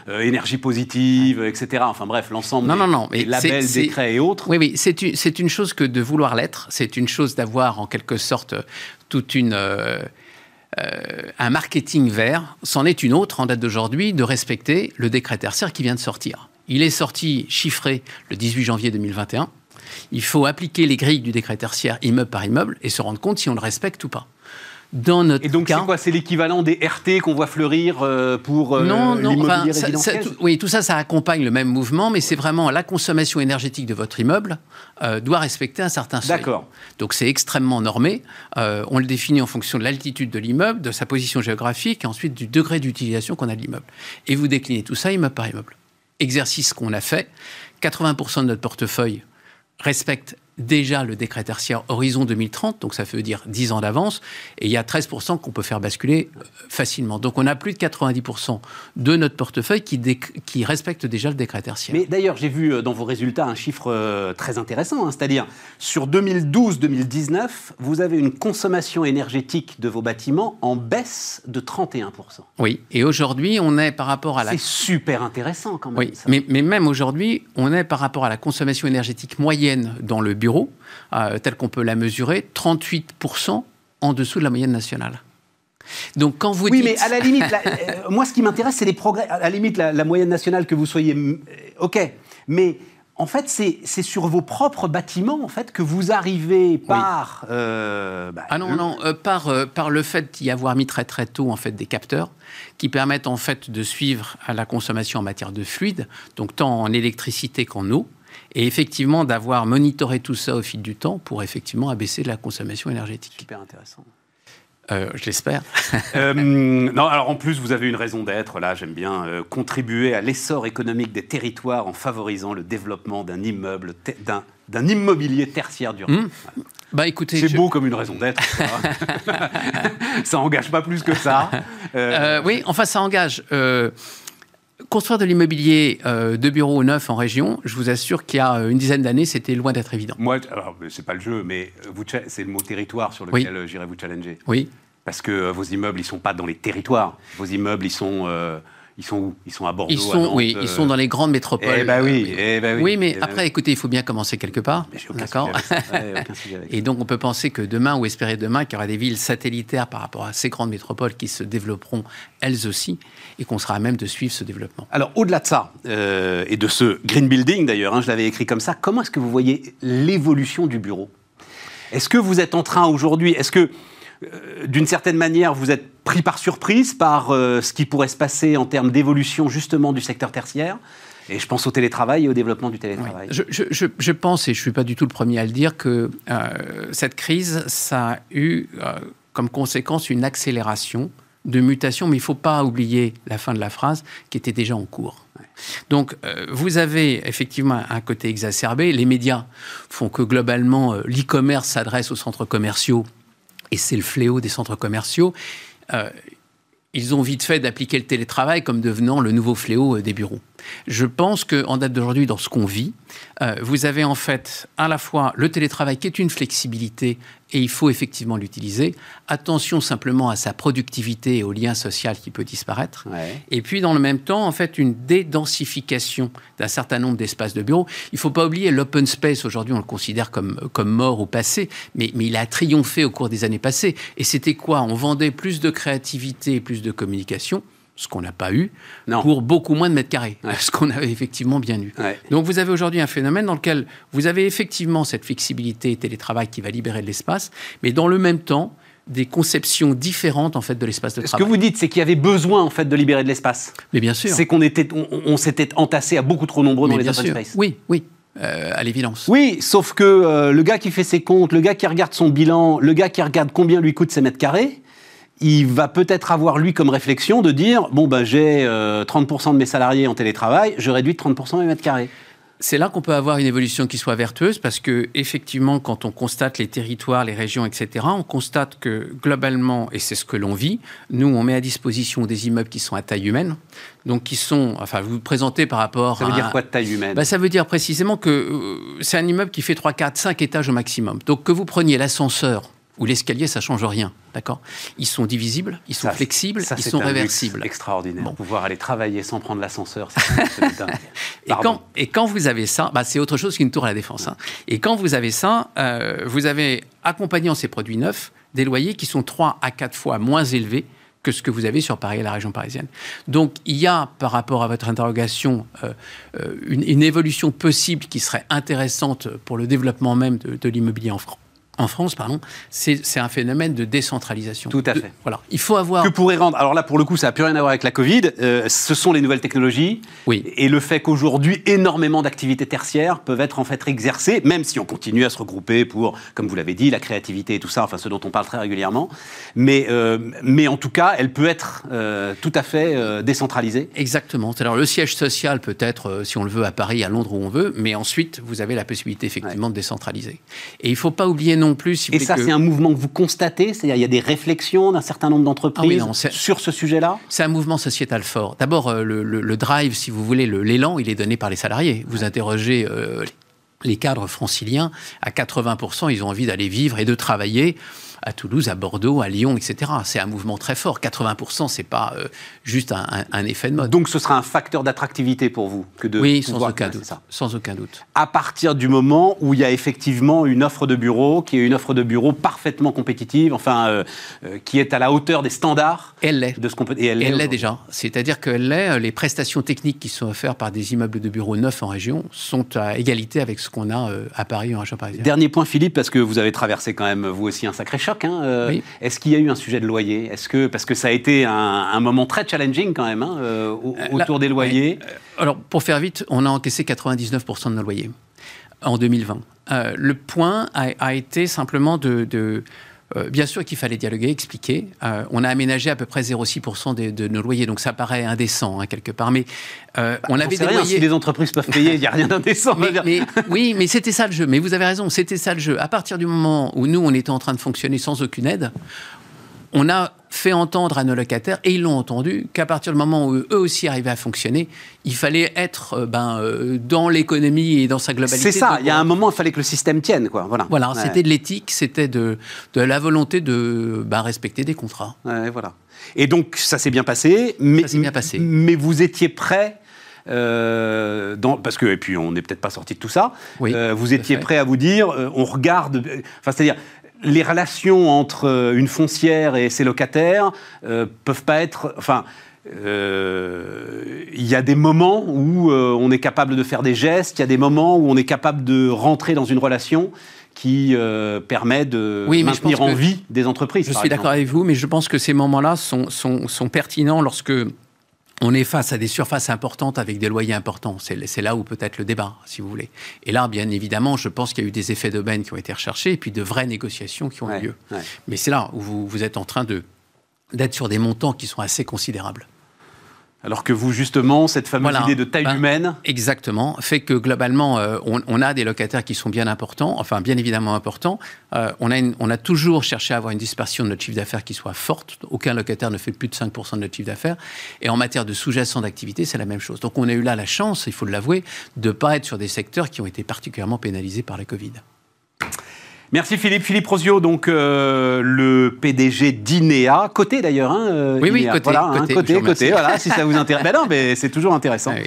énergie positive, etc. Enfin bref, l'ensemble des, labels, décrets et autres. Oui, oui, c'est une, une, chose que de vouloir l'être. C'est une chose d'avoir en quelque sorte toute une euh, un marketing vert, c'en est une autre en date d'aujourd'hui de respecter le décret tertiaire qui vient de sortir. Il est sorti chiffré le 18 janvier 2021. Il faut appliquer les grilles du décret tertiaire immeuble par immeuble et se rendre compte si on le respecte ou pas dans notre Et donc c'est quoi C'est l'équivalent des RT qu'on voit fleurir euh, pour euh, non, non, l'immobilier résidentiel? Oui, tout ça, ça accompagne le même mouvement, mais c'est vraiment la consommation énergétique de votre immeuble euh, doit respecter un certain seuil. D'accord. Donc c'est extrêmement normé. on le définit en fonction de l'altitude de l'immeuble, de sa position géographique, et ensuite du degré d'utilisation qu'on a de l'immeuble. Et vous déclinez tout ça immeuble par immeuble. Exercice qu'on a fait. 80% de notre portefeuille respecte déjà le décret tertiaire Horizon 2030, donc ça veut dire 10 ans d'avance, et il y a 13% qu'on peut faire basculer euh, facilement. Donc on a plus de 90% de notre portefeuille qui, qui respecte déjà le décret tertiaire. Mais d'ailleurs, j'ai vu euh, dans vos résultats un chiffre euh, très intéressant, hein, c'est-à-dire sur 2012-2019, vous avez une consommation énergétique de vos bâtiments en baisse de 31%. Oui, et aujourd'hui, on est par rapport à la... C'est super intéressant quand même. Oui, Mais, mais même aujourd'hui, on est par rapport à la consommation énergétique moyenne dans le euh, telle qu'on peut la mesurer, 38% en dessous de la moyenne nationale. Donc quand vous oui, mais à la limite, euh, moi ce qui m'intéresse, c'est les progrès. À la limite, la, moyenne nationale que vous soyez, euh, ok, mais en fait, c'est sur vos propres bâtiments en fait que vous arrivez par. bah, ah non, non, par, par le fait d'y avoir mis très très tôt en fait des capteurs qui permettent en fait de suivre la consommation en matière de fluide, donc tant en électricité qu'en eau et effectivement d'avoir monitoré tout ça au fil du temps pour effectivement abaisser la consommation énergétique. Super intéressant. Euh, je l'espère. euh, non, alors en plus, vous avez une raison d'être, là, j'aime bien, euh, contribuer à l'essor économique des territoires en favorisant le développement d'un immeuble, d'un immobilier tertiaire durable. Mmh. Bah, écoutez, c'est beau comme une raison d'être. ça engage pas plus que ça. Euh, oui, enfin, ça engage. Construire de l'immobilier euh, de bureaux neufs en région, je vous assure qu'il y a euh, une dizaine d'années, c'était loin d'être évident. Moi, alors, c'est pas le jeu, mais c'est le mot territoire sur lequel euh, j'irai vous challenger. Oui. Parce que vos immeubles, ils sont pas dans les territoires. Vos immeubles, ils sont ils sont où? Ils sont à Bordeaux ils sont, Oui, ils sont dans les grandes métropoles. Eh ben oui, eh ben oui. oui. mais après, écoutez, il faut bien commencer quelque part. D'accord Et donc, on peut penser que demain, ou espérer demain, qu'il y aura des villes satellitaires par rapport à ces grandes métropoles qui se développeront elles aussi, et qu'on sera à même de suivre ce développement. Alors, au-delà de ça, euh, et de ce green building d'ailleurs, hein, je l'avais écrit comme ça, comment est-ce que vous voyez l'évolution du bureau? Est-ce que vous êtes en train aujourd'hui, est-ce que euh, d'une certaine manière, vous êtes pris par surprise par euh, ce qui pourrait se passer en termes d'évolution justement du secteur tertiaire. Et je pense au télétravail et au développement du télétravail. Je, pense, et je ne suis pas du tout le premier à le dire, que euh, cette crise, ça a eu comme conséquence une accélération de mutation, mais il ne faut pas oublier la fin de la phrase qui était déjà en cours. Donc, vous avez effectivement un côté exacerbé. Les médias font que globalement, l'e-commerce s'adresse aux centres commerciaux et c'est le fléau des centres commerciaux. Euh, ils ont vite fait d'appliquer le télétravail comme devenant le nouveau fléau euh, des bureaux. Je pense qu'en date d'aujourd'hui, dans ce qu'on vit, euh, vous avez en fait à la fois le télétravail qui est une flexibilité et il faut effectivement l'utiliser. Attention simplement à sa productivité et au lien social qui peut disparaître. Et puis dans le même temps, en fait, une dédensification d'un certain nombre d'espaces de bureaux. Il ne faut pas oublier l'open space. Aujourd'hui, on le considère comme, comme mort ou passé, mais, mais il a triomphé au cours des années passées. Et c'était quoi? On vendait plus de créativité et plus de communication ce qu'on n'a pas eu, pour beaucoup moins de mètres carrés, ce qu'on avait effectivement bien eu. Donc vous avez aujourd'hui un phénomène dans lequel vous avez effectivement cette flexibilité télétravail qui va libérer de l'espace, mais dans le même temps, des conceptions différentes en fait de l'espace de travail. Ce que vous dites, c'est qu'il y avait besoin en fait de libérer de l'espace. Mais bien sûr. C'est qu'on était, on, s'était entassé à beaucoup trop nombreux dans les open space. Oui, oui. Euh, à l'évidence. Oui, sauf que euh, le gars qui fait ses comptes, le gars qui regarde son bilan, le gars qui regarde combien lui coûtent ses mètres carrés, il va peut-être avoir lui comme réflexion de dire bon ben j'ai 30% euh, de mes salariés en télétravail, je réduis de 30% mes mètres carrés. c'est là qu'on peut avoir une évolution qui soit vertueuse parce que effectivement, quand on constate les territoires, les régions, etc., on constate que globalement, et c'est ce que l'on vit, nous on met à disposition des immeubles qui sont à taille humaine, donc qui sont, enfin, vous vous présentez par rapport. Ça veut dire quoi de taille humaine? Bah, Ça veut dire précisément que euh, c'est un immeuble qui fait 3, 4, 5 étages au maximum. Donc que vous preniez l'ascenseur ou l'escalier, ça change rien, d'accord? Ils sont divisibles, ils sont flexibles, ils sont réversibles. extraordinaire. Pouvoir aller travailler sans prendre l'ascenseur, c'est et quand et quand vous avez ça, bah, c'est autre chose qu'une tour à la défense. Hein. Et quand vous avez ça, euh, vous avez accompagnant ces produits neufs des loyers qui sont 3 à 4 fois moins élevés que ce que vous avez sur Paris et la région parisienne. Donc il y a, par rapport à votre interrogation, euh, euh, une, évolution possible qui serait intéressante pour le développement même de, de l'immobilier en France en France, pardon, c'est un phénomène de décentralisation. Tout à fait. voilà, il faut avoir. Que pourrait rendre. Alors là, pour le coup, ça n'a plus rien à voir avec la Covid. Euh, ce sont les nouvelles technologies. Oui. Et le fait qu'aujourd'hui, énormément d'activités tertiaires peuvent être en fait exercées, même si on continue à se regrouper pour, comme vous l'avez dit, la créativité et tout ça, enfin ce dont on parle très régulièrement. Mais, euh, mais en tout cas, elle peut être euh, tout à fait décentralisée. Exactement. Alors le siège social peut être, si on le veut, à Paris, à Londres, où on veut, mais ensuite, vous avez la possibilité effectivement de décentraliser. Et il ne faut pas oublier non plus. et ça, c'est un mouvement que vous constatez C'est-à-dire, il y a des réflexions d'un certain nombre d'entreprises ah sur ce sujet-là? C'est un mouvement sociétal fort. D'abord, euh, le, drive, si vous voulez, l'élan, il est donné par les salariés. Vous interrogez euh, les cadres franciliens, à 80%, ils ont envie d'aller vivre et de travailler à Toulouse, à Bordeaux, à Lyon, etc. C'est un mouvement très fort. 80%, c'est pas euh, juste un, effet de mode. Donc ce sera un facteur d'attractivité pour vous que de oui, sans aucun doute. Ça. Sans aucun doute. À partir du moment où il y a effectivement une offre de bureau qui est une offre de bureau parfaitement compétitive, enfin euh, euh, qui est à la hauteur des standards. Elle l'est. De ce qu'on peut. Et elle l'est déjà. C'est-à-dire qu'elle l'est. Les prestations techniques qui sont offertes par des immeubles de bureaux neufs en région sont à égalité avec ce qu'on a à Paris en région parisienne. Dernier point, Philippe, parce que vous avez traversé quand même vous aussi un sacré Hein, euh, est-ce qu'il y a eu un sujet de loyer? Est-ce que parce que ça a été un, moment très challenging quand même hein, euh, euh, autour des loyers? Alors pour faire vite, on a encaissé 99% de nos loyers en 2020. le point a, été simplement de euh, bien sûr qu'il fallait dialoguer, expliquer. Euh, on a aménagé à peu près 0,6% de, nos loyers, donc ça paraît indécent hein, quelque part. Mais euh, bah, on avait des loyers. Si les entreprises peuvent payer, il n'y a rien d'indécent. oui, mais c'était ça le jeu. Mais vous avez raison, c'était ça le jeu. À partir du moment où nous, on était en train de fonctionner sans aucune aide, on a fait entendre à nos locataires, et ils l'ont entendu, qu'à partir du moment où eux aussi arrivaient à fonctionner, il fallait être euh, ben, euh, dans l'économie et dans sa globalité. C'est ça, il y a un moment, il fallait que le système tienne. Quoi. Voilà, voilà c'était de l'éthique, c'était de, de, la volonté de ben, respecter des contrats. voilà. Et donc, ça s'est bien passé. Mais, bien passé. Mais vous étiez prêt euh, dans, parce que, et puis on n'est peut-être pas sorti de tout ça, vous étiez prêt à vous dire, on regarde, enfin c'est-à-dire, les relations entre euh, une foncière et ses locataires euh, peuvent pas être. Enfin, euh, il y a des moments où on est capable de faire des gestes, il y a des moments où on est capable de rentrer dans une relation qui permet de maintenir en vie des entreprises. Je suis d'accord avec vous, mais je pense que ces moments-là sont, sont, sont pertinents lorsque on est face à des surfaces importantes avec des loyers importants. C'est là où peut-être le débat, si vous voulez. Et là, bien évidemment, je pense qu'il y a eu des effets d'aubaine qui ont été recherchés et puis de vraies négociations qui ont eu lieu. Mais c'est là où vous, êtes en train d'être sur des montants qui sont assez considérables. Alors que vous, justement, cette fameuse idée de taille ben, humaine. Exactement, fait que globalement, euh, on, a des locataires qui sont bien importants, enfin bien évidemment importants. Euh, on, a on a toujours cherché à avoir une dispersion de notre chiffre d'affaires qui soit forte. Aucun locataire ne fait plus de 5% de notre chiffre d'affaires. Et en matière de sous-jacent d'activité, c'est la même chose. Donc on a eu là la chance, il faut l'avouer, de ne pas être sur des secteurs qui ont été particulièrement pénalisés par la Covid. Merci Philippe. Philippe Rosio, donc euh, le PDG d'INEA, côté d'ailleurs. Hein, euh, oui, oui, côté. Voilà, hein, côté, côté, voilà, si ça vous intéresse. ben non, mais c'est toujours intéressant.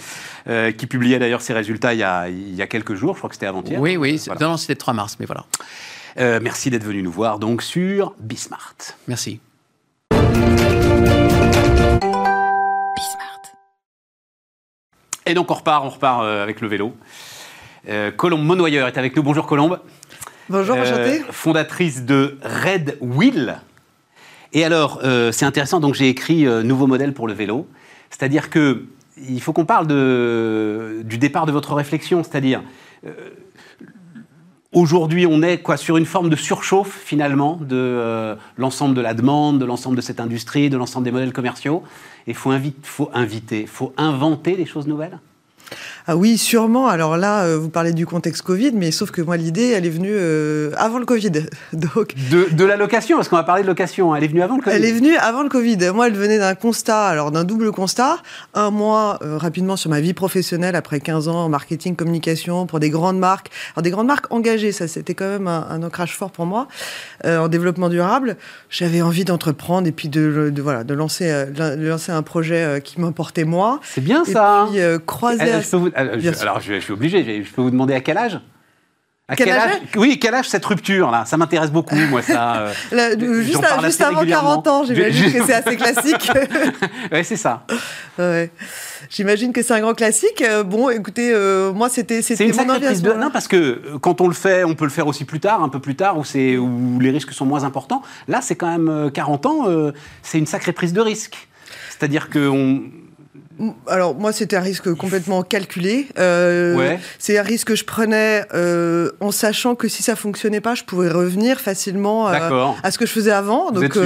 Euh, qui publiait d'ailleurs ses résultats il y, a, il y a quelques jours, je crois que c'était avant-hier. Oui, oui, non, c'était le 3 mars, mais voilà. merci d'être venu nous voir donc sur Bismart. Merci. Bismart. Et donc on repart, on repart avec le vélo. Colombe Monoyeur est avec nous. Bonjour Colombe. Bonjour, euh, Fondatrice de Red Wheel. Et alors, euh, c'est intéressant, donc j'ai écrit euh, Nouveau modèle pour le vélo. C'est-à-dire que il faut qu'on parle de, du départ de votre réflexion, c'est-à-dire aujourd'hui on est quoi sur une forme de surchauffe finalement de l'ensemble de la demande, de l'ensemble de cette industrie, de l'ensemble des modèles commerciaux. Et il faut, faut inviter, il faut inventer des choses nouvelles? Ah oui, sûrement. Alors là, euh, vous parlez du contexte Covid, mais sauf que moi, l'idée, elle est venue euh, avant le Covid. Donc, de, la location, parce qu'on va parler de location. Elle est venue avant le Covid. Elle est venue avant le Covid. Moi, elle venait d'un constat, alors d'un double constat. Un mois, euh, rapidement, sur ma vie professionnelle, après 15 ans en marketing, communication, pour des grandes marques. Alors, des grandes marques engagées, ça, c'était quand même un, ancrage fort pour moi, en développement durable. J'avais envie d'entreprendre et puis de, voilà, de lancer, lancer un projet qui m'importait moi. C'est bien ça. Et puis, croiser... Euh, alors, je, suis obligé, je peux vous demander à quel âge? À quel, âge, Oui, quel âge cette rupture-là Ça m'intéresse beaucoup, moi, ça. Euh, juste, avant 40 ans, j'imagine que c'est assez classique. oui, c'est ça. J'imagine que c'est un grand classique. Euh, bon, écoutez, moi, c'était C'est une sacrée prise de... Non, parce que quand on le fait, on peut le faire aussi plus tard, un peu plus tard, où, où les risques sont moins importants. Là, c'est quand même 40 ans, c'est une sacrée prise de risque. C'est-à-dire qu'on alors moi c'était un risque complètement calculé. Euh, c'est un risque que je prenais euh, en sachant que si ça fonctionnait pas, je pouvais revenir facilement euh, à ce que je faisais avant. Donc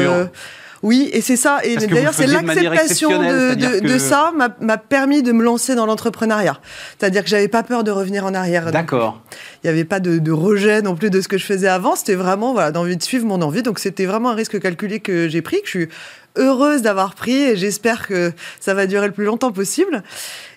oui, et c'est ça. Et d'ailleurs, c'est l'acceptation de, ça m'a permis de me lancer dans l'entrepreneuriat. C'est-à-dire que j'avais pas peur de revenir en arrière. D'accord. Il n'y avait pas de, rejet non plus de ce que je faisais avant. C'était vraiment voilà, d'envie de suivre mon envie. Donc c'était vraiment un risque calculé que j'ai pris, que je suis heureuse d'avoir pris et j'espère que ça va durer le plus longtemps possible.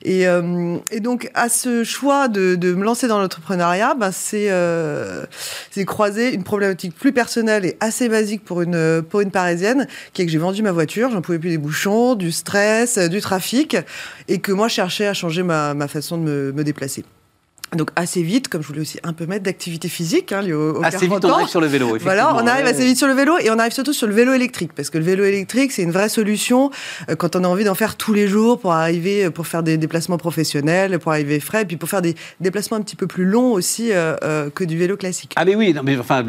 Et, euh, donc, à ce choix de, me lancer dans l'entrepreneuriat, ben, euh, c'est croiser une problématique plus personnelle et assez basique pour une, pour une parisienne, qui est que j'ai vendu ma voiture, j'en pouvais plus des bouchons, du stress, du trafic, et que moi, je cherchais à changer ma, façon de me déplacer. Donc assez vite, comme je voulais aussi un peu mettre d'activité physique, hein, au, Assez vite, on arrive sur le vélo. Voilà, on arrive assez vite sur le vélo et on arrive surtout sur le vélo électrique, parce que le vélo électrique, c'est une vraie solution euh, quand on a envie d'en faire tous les jours pour arriver, euh, pour faire des déplacements professionnels, pour arriver frais, et puis pour faire des déplacements un petit peu plus longs aussi euh, que du vélo classique. Ah mais oui, non, mais enfin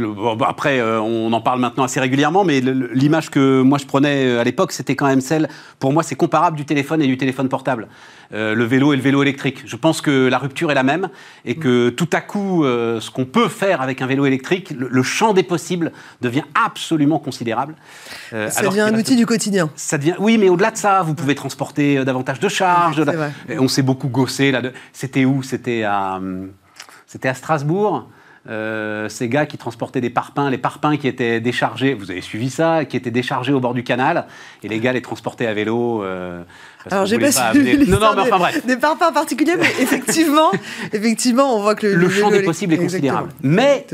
après, on en parle maintenant assez régulièrement, mais l'image que moi je prenais à l'époque, c'était quand même celle, pour moi, c'est comparable du téléphone et du téléphone portable. le vélo et le vélo électrique. Je pense que la rupture est la même et que tout à coup, euh, ce qu'on peut faire avec un vélo électrique, le, champ des possibles devient absolument considérable. Euh, ça devient un outil du quotidien. Ça devient, oui, mais au-delà de ça, vous pouvez transporter euh, davantage de charges. on s'est beaucoup gossé là. C'était où? C'était à, c'était à Strasbourg. Ces gars qui transportaient des parpaings, les parpaings qui étaient déchargés, vous avez suivi ça, qui étaient déchargés au bord du canal, et les gars les transportaient à vélo. Alors j'ai pas suivi non, non, mais enfin, bref. des, parpaings particuliers, mais effectivement, effectivement, on voit que le, le champ des possibles est considérable. Mais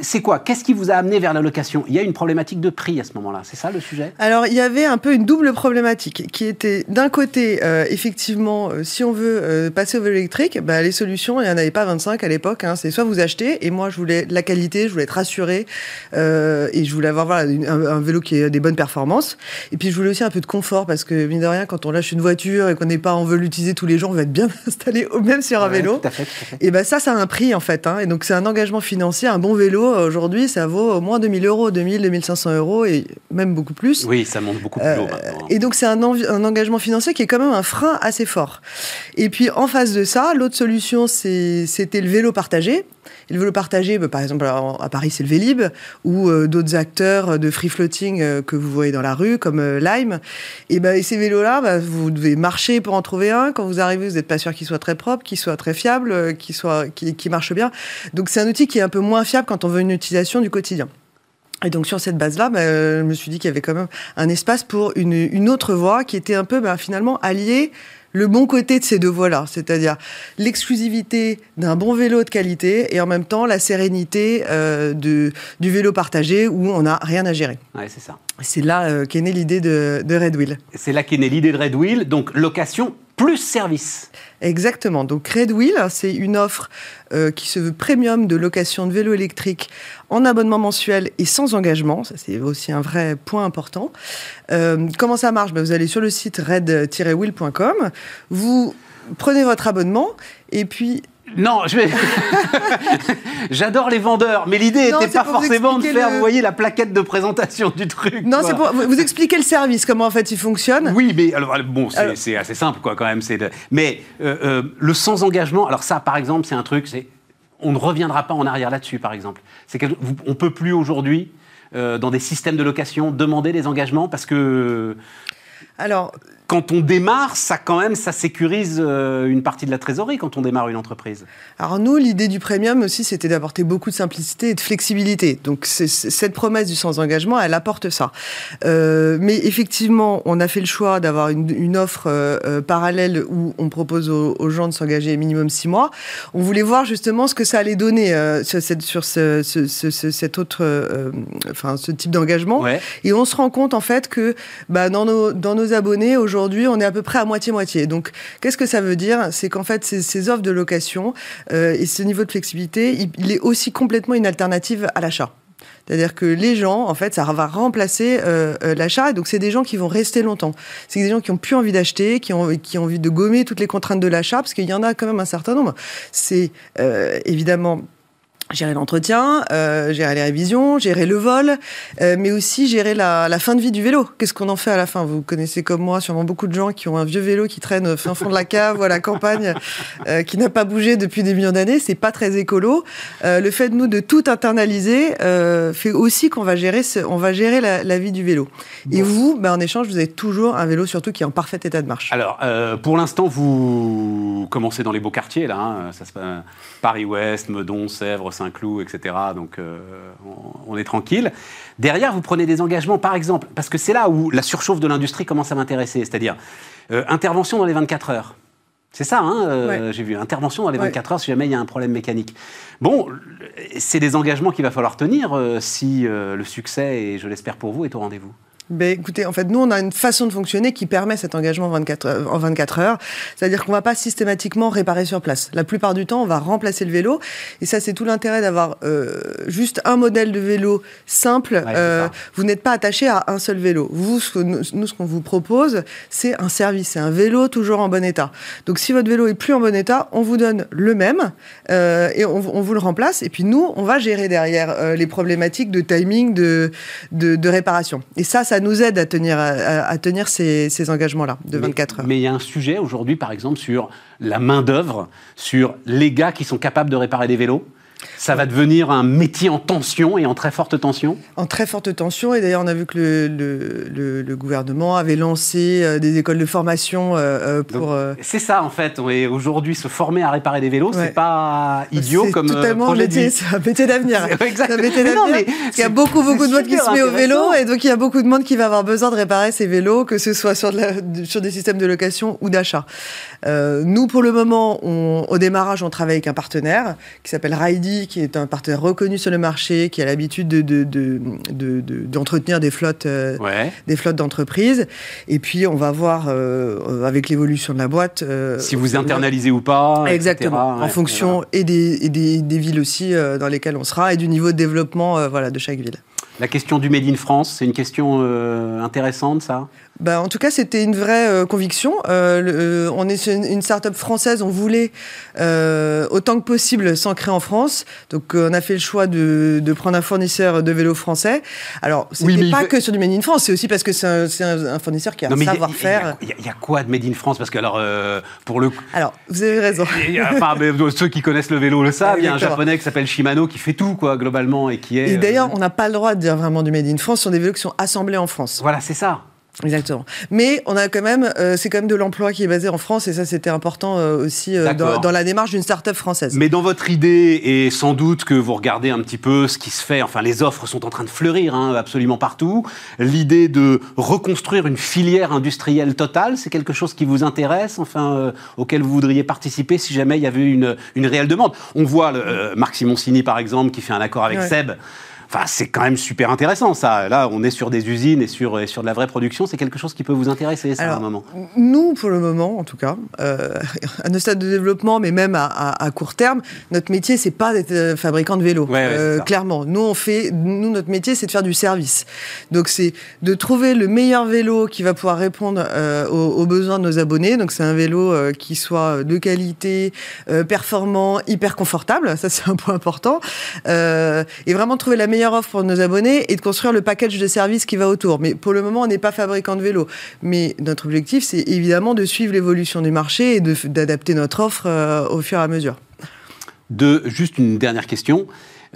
c'est quoi? Qu'est-ce qui vous a amené vers la location? Il y a une problématique de prix à ce moment-là, c'est ça le sujet? Alors, il y avait un peu une double problématique qui était d'un côté, euh, effectivement, euh, si on veut euh, passer au vélo électrique, bah, les solutions, il n'y en avait pas 25 à l'époque. Hein, c'est soit vous achetez, et moi je voulais la qualité, je voulais être rassuré, et je voulais avoir voilà, un, vélo qui ait des bonnes performances. Et puis je voulais aussi un peu de confort, parce que mine de rien, quand on lâche une voiture et qu'on n'est pas, on veut l'utiliser tous les jours, on va être bien installé, même sur un vélo. Tout à fait, tout à fait. Et ben ça, ça a un prix en fait. Hein, et donc c'est un engagement financier, un bon vélo aujourd'hui, ça vaut au moins 2000 euros, 2000, 2500 euros et même beaucoup plus. Oui, ça monte beaucoup plus haut euh, Et donc, c'est un, un, engagement financier qui est quand même un frein assez fort. Et puis, en face de ça, l'autre solution, c'était le vélo partagé. Et le vélo partagé, bah, par exemple, à Paris, c'est le Vélib, ou euh, d'autres acteurs de free floating euh, que vous voyez dans la rue, comme Lime. Et, bah, ces vélos-là, bah, vous devez marcher pour en trouver un. Quand vous arrivez, vous n'êtes pas sûr qu'il soit très propre, qu'il soit très fiable, qu'il soit, marche bien. Donc, c'est un outil qui est un peu moins fiable quand on veut une utilisation du quotidien. Et donc sur cette base-là, bah, je me suis dit qu'il y avait quand même un espace pour une, autre voie qui était un peu finalement alliée le bon côté de ces deux voies-là, c'est-à-dire l'exclusivité d'un bon vélo de qualité et en même temps la sérénité euh, du vélo partagé où on n'a rien à gérer. Ouais, c'est ça. C'est là euh, qu'est née l'idée de, de Red Wheel. C'est là qu'est née l'idée de Red Wheel, donc location plus service. Exactement. Donc Red Wheel, c'est une offre euh, qui se veut premium de location de vélo électrique en abonnement mensuel et sans engagement. Ça, c'est aussi un vrai point important. Euh, comment ça marche? Ben, Vous allez sur le site red-wheel.com, vous prenez votre abonnement et puis non, je vais. J'adore les vendeurs, mais l'idée n'était pas forcément de faire, vous voyez, la plaquette de présentation du truc. Non, c'est pour vous expliquer le service, comment en fait il fonctionne. Oui, mais alors bon, c'est assez simple, quoi, quand même. Mais euh, euh, le sans engagement, alors ça, par exemple, c'est un truc, c'est on ne reviendra pas en arrière là-dessus, par exemple. C'est on peut plus aujourd'hui. Euh, dans des systèmes de location, demander des engagements parce que alors, quand on démarre, ça quand même, ça sécurise euh, une partie de la trésorerie quand on démarre une entreprise. Alors nous, l'idée du premium aussi, c'était d'apporter beaucoup de simplicité et de flexibilité. Donc cette promesse du sans engagement, elle apporte ça. Euh, mais effectivement, on a fait le choix d'avoir une, offre euh, parallèle où on propose aux, gens de s'engager minimum six mois. On voulait voir justement ce que ça allait donner sur, cette, sur ce, cet autre, enfin ce type d'engagement. Et on se rend compte en fait que bah, dans, nos, dans nos abonnés aujourd'hui, on est à peu près à moitié-moitié. Donc, qu'est-ce que ça veut dire? C'est qu'en fait, ces, offres de location euh, et ce niveau de flexibilité, il, est aussi complètement une alternative à l'achat. C'est-à-dire que les gens, en fait, ça va remplacer euh, euh, l'achat. Et donc, c'est des gens qui vont rester longtemps. C'est des gens qui ont plus envie d'acheter, qui ont, qui ont envie de gommer toutes les contraintes de l'achat, parce qu'il y en a quand même un certain nombre. C'est évidemment gérer l'entretien, euh, gérer les révisions, gérer le vol, euh, mais aussi gérer la, la, fin de vie du vélo. Qu'est-ce qu'on en fait à la fin? Vous connaissez comme moi sûrement beaucoup de gens qui ont un vieux vélo qui traîne au fin fond de la cave ou à la campagne, euh, qui n'a pas bougé depuis des millions d'années. C'est pas très écolo. Le fait de nous de tout internaliser fait aussi qu'on va gérer, ce, on va gérer la, la, vie du vélo. Et vous, ben, en échange, vous avez toujours un vélo surtout qui est en parfait état de marche. Alors, pour l'instant, vous commencez dans les beaux quartiers là. Hein. ça se Paris-Ouest, Meudon, Sèvres, Saint-Cloud, etc. Donc euh, on, est tranquille. Derrière, vous prenez des engagements, par exemple, parce que c'est là où la surchauffe de l'industrie commence à m'intéresser, c'est-à-dire euh, intervention dans les 24 heures. C'est ça, hein, euh, j'ai vu. Intervention dans les 24 heures si jamais il y a un problème mécanique. Bon, c'est des engagements qu'il va falloir tenir si le succès, et je l'espère pour vous, est au rendez-vous. Ben, écoutez, en fait, nous, on a une façon de fonctionner qui permet cet engagement 24 heures, en 24 heures. C'est-à-dire qu'on va pas systématiquement réparer sur place. La plupart du temps, on va remplacer le vélo. Et ça, c'est tout l'intérêt d'avoir euh, juste un modèle de vélo simple. euh, vous n'êtes pas attaché à un seul vélo. Vous, ce nous, ce qu'on vous propose, c'est un service. C'est un vélo toujours en bon état. Donc, si votre vélo est plus en bon état, on vous donne le même euh, et on, on, vous le remplace. Et puis, nous, on va gérer derrière euh, les problématiques de timing, de, de, de réparation. Et ça, ça ça nous aide à tenir, à, tenir ces, ces engagements-là de 24 heures. Mais il y a un sujet aujourd'hui, par exemple, sur la main-d'œuvre, sur les gars qui sont capables de réparer des vélos. Ça va devenir un métier en tension et en très forte tension En très forte tension. Et d'ailleurs, on a vu que le, le, le, gouvernement avait lancé euh, des écoles de formation euh, euh, pour. C'est ça, en fait. Aujourd'hui, se former à réparer des vélos, c'est pas idiot comme totalement projet métier, C'est un métier d'avenir. Exactement. Il y a beaucoup, beaucoup de monde qui se met au vélo. Et donc, il y a beaucoup de monde qui va avoir besoin de réparer ces vélos, que ce soit sur, de la, sur des systèmes de location ou d'achat. Euh, nous, pour le moment, on, au démarrage, on travaille avec un partenaire qui s'appelle Raidi, qui est un partenaire reconnu sur le marché, qui a l'habitude d'entretenir de, de, de, des flottes, euh, des flottes d'entreprises. Et puis, on va voir euh, avec l'évolution de la boîte. Euh, si vous internalisez ou pas. Exactement. en fonction et, des, et des, des, villes aussi dans lesquelles on sera et du niveau de développement voilà, de chaque ville. La question du Made in France, c'est une question intéressante, ça? Bah, en tout cas, c'était une vraie euh, conviction. Euh, euh, on est une, une start-up française, on voulait euh, autant que possible s'ancrer en France. Donc, on a fait le choix de, de prendre un fournisseur de vélos français. Alors, ce pas que sur du Made in France, c'est aussi parce que c'est un, un, un, fournisseur qui a un savoir-faire. Il y, y, a quoi de Made in France? Parce que, alors, pour le Alors, vous avez raison. enfin, mais, ceux qui connaissent le vélo le savent. Il y a un japonais qui s'appelle Shimano qui fait tout, quoi, globalement, et qui est. Et d'ailleurs, on n'a pas le droit de dire vraiment du Made in France sur des vélos qui sont assemblés en France. Voilà, c'est ça. Exactement. Mais on a quand même, euh, c'est quand même de l'emploi qui est basé en France et ça c'était important euh, aussi euh, dans, dans, la démarche d'une start-up française. Mais dans votre idée et sans doute que vous regardez un petit peu ce qui se fait, enfin les offres sont en train de fleurir hein, absolument partout. L'idée de reconstruire une filière industrielle totale, c'est quelque chose qui vous intéresse, enfin euh, auquel vous voudriez participer si jamais il y avait une, une réelle demande. On voit le, euh, Marc Simoncini par exemple qui fait un accord avec ouais. Seb. Enfin, c'est quand même super intéressant, ça. Là, on est sur des usines et sur, et sur de la vraie production. C'est quelque chose qui peut vous intéresser, ça, Alors, à un moment Nous, pour le moment, en tout cas, euh, à nos stades de développement, mais même à, à, à court terme, notre métier, c'est pas d'être fabricant de vélos. Ouais, ouais, euh, clairement. Nous, on fait, nous, notre métier, c'est de faire du service. Donc, c'est de trouver le meilleur vélo qui va pouvoir répondre euh, aux, aux, besoins de nos abonnés. Donc, c'est un vélo euh, qui soit de qualité, euh, performant, hyper confortable. Ça, c'est un point important. et vraiment trouver la meilleure offre pour nos abonnés et de construire le package de services qui va autour. Mais pour le moment, on n'est pas fabricant de vélos. Mais notre objectif, c'est évidemment de suivre l'évolution du marché et d'adapter notre offre euh, au fur et à mesure. De juste une dernière question.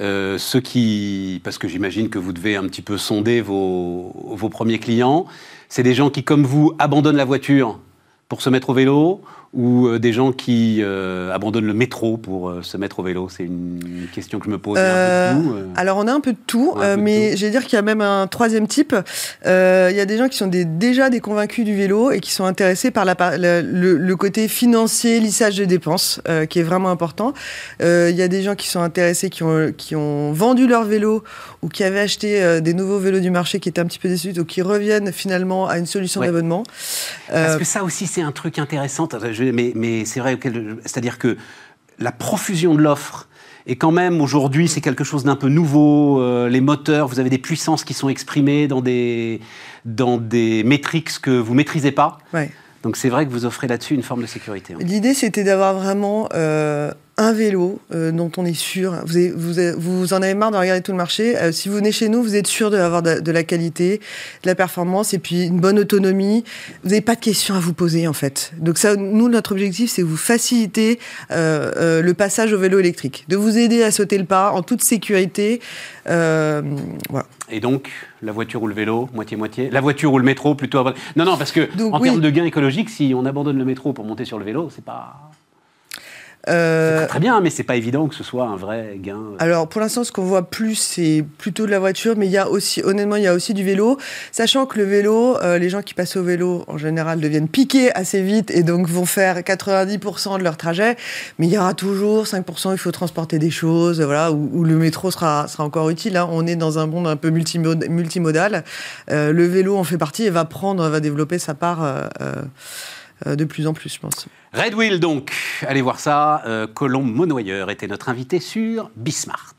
Euh, ceux qui, parce que j'imagine que vous devez un petit peu sonder vos, vos premiers clients, c'est des gens qui, comme vous, abandonnent la voiture pour se mettre au vélo ou euh, des gens qui euh, abandonnent le métro pour euh, se mettre au vélo C'est une question que je me pose. alors on a un peu de tout, mais je vais dire qu'il y a même un troisième type. Il y a des gens qui sont des, déjà des convaincus du vélo et qui sont intéressés par la, le, le, côté financier, lissage des dépenses, qui est vraiment important. Il y a des gens qui sont intéressés, qui ont, qui ont vendu leur vélo ou qui avaient acheté des nouveaux vélos du marché qui étaient un petit peu déçus, ou qui reviennent finalement à une solution d'abonnement. Parce que ça aussi c'est un truc intéressant mais, c'est vrai, c'est-à-dire que la profusion de l'offre et quand même, aujourd'hui, c'est quelque chose d'un peu nouveau. Euh, les moteurs, vous avez des puissances qui sont exprimées dans des, dans des métriques que vous maîtrisez pas. Donc c'est vrai que vous offrez là-dessus une forme de sécurité. Hein. L'idée, c'était d'avoir vraiment euh, un vélo euh, dont on est sûr. Vous, vous, vous, en avez marre de regarder tout le marché. Euh, si vous venez chez nous, vous êtes sûr d'avoir de, de, la qualité, de la performance et puis une bonne autonomie. Vous n'avez pas de questions à vous poser en fait. Donc ça, nous, notre objectif, c'est vous faciliter euh, le passage au vélo électrique, de vous aider à sauter le pas en toute sécurité. voilà. Et donc, la voiture ou le vélo, moitié-moitié La voiture ou le métro, plutôt... Non, non, parce que en termes de gains écologiques, si on abandonne le métro pour monter sur le vélo, c'est pas... Euh, très, bien, mais c'est pas évident que ce soit un vrai gain. Alors pour l'instant, ce qu'on voit plus, c'est plutôt de la voiture, mais il y a aussi, honnêtement, il y a aussi du vélo. Sachant que le vélo, euh, les gens qui passent au vélo, en général, deviennent piqués assez vite et donc vont faire 90% de leur trajet. Mais il y aura toujours 5%, il faut transporter des choses, voilà, où, le métro sera, sera encore utile. Hein. On est dans un monde un peu multimodal. Euh, le vélo en fait partie et va prendre, va développer sa part de plus en plus, je pense. Red Wheel, donc, allez voir ça. Euh, Colombe Monnoyeur était notre invité sur Bismart.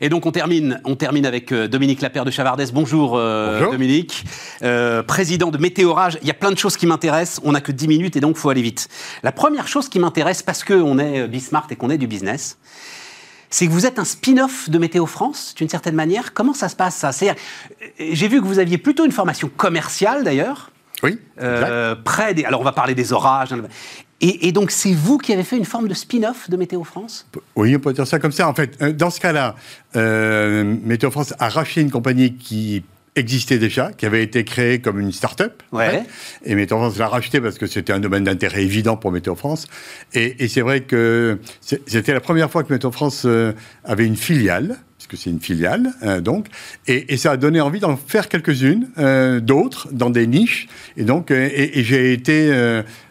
Et donc on termine, on termine avec euh, Dominique Lapère de Chavardès. Bonjour, Dominique, président de Météorage. Il y a plein de choses qui m'intéressent. On n'a que 10 minutes et donc il faut aller vite. La première chose qui m'intéresse, parce qu'on est Bismart et qu'on est du business, c'est que vous êtes un spin-off de Météo France, d'une certaine manière. Comment ça se passe, ça? Euh, J'ai vu que vous aviez plutôt une formation commerciale, d'ailleurs. Oui. Euh, près des, alors, on va parler des orages. Hein, et, donc, c'est vous qui avez fait une forme de spin-off de Météo France? Oui, on peut dire ça comme ça. En fait, euh, dans ce cas-là, Météo France a racheté une compagnie qui existait déjà, qui avait été créé comme une start-up. Ouais. Et Météo France l'a racheté parce que c'était un domaine d'intérêt évident pour Météo France. Et, et c'est vrai que c'était la première fois que Météo France euh, avait une filiale c'est une filiale, euh, donc, et, ça a donné envie d'en faire quelques-unes, euh, d'autres, dans des niches, et donc, euh, et, j'ai été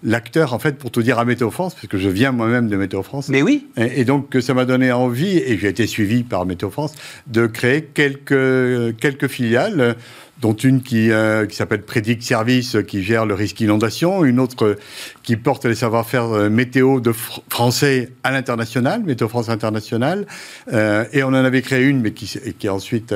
l'acteur, en fait, pour tout dire, à Météo France, parce que je viens moi-même de Météo France. Mais oui. Et, donc, ça m'a donné envie, et j'ai été suivi par Météo France, de créer quelques, quelques filiales dont une qui, euh, qui s'appelle Predict Service, qui gère le risque inondation, une autre qui porte les savoir-faire euh, météo de français à l'international, Météo France International, euh, et on en avait créé une, mais qui, qui a ensuite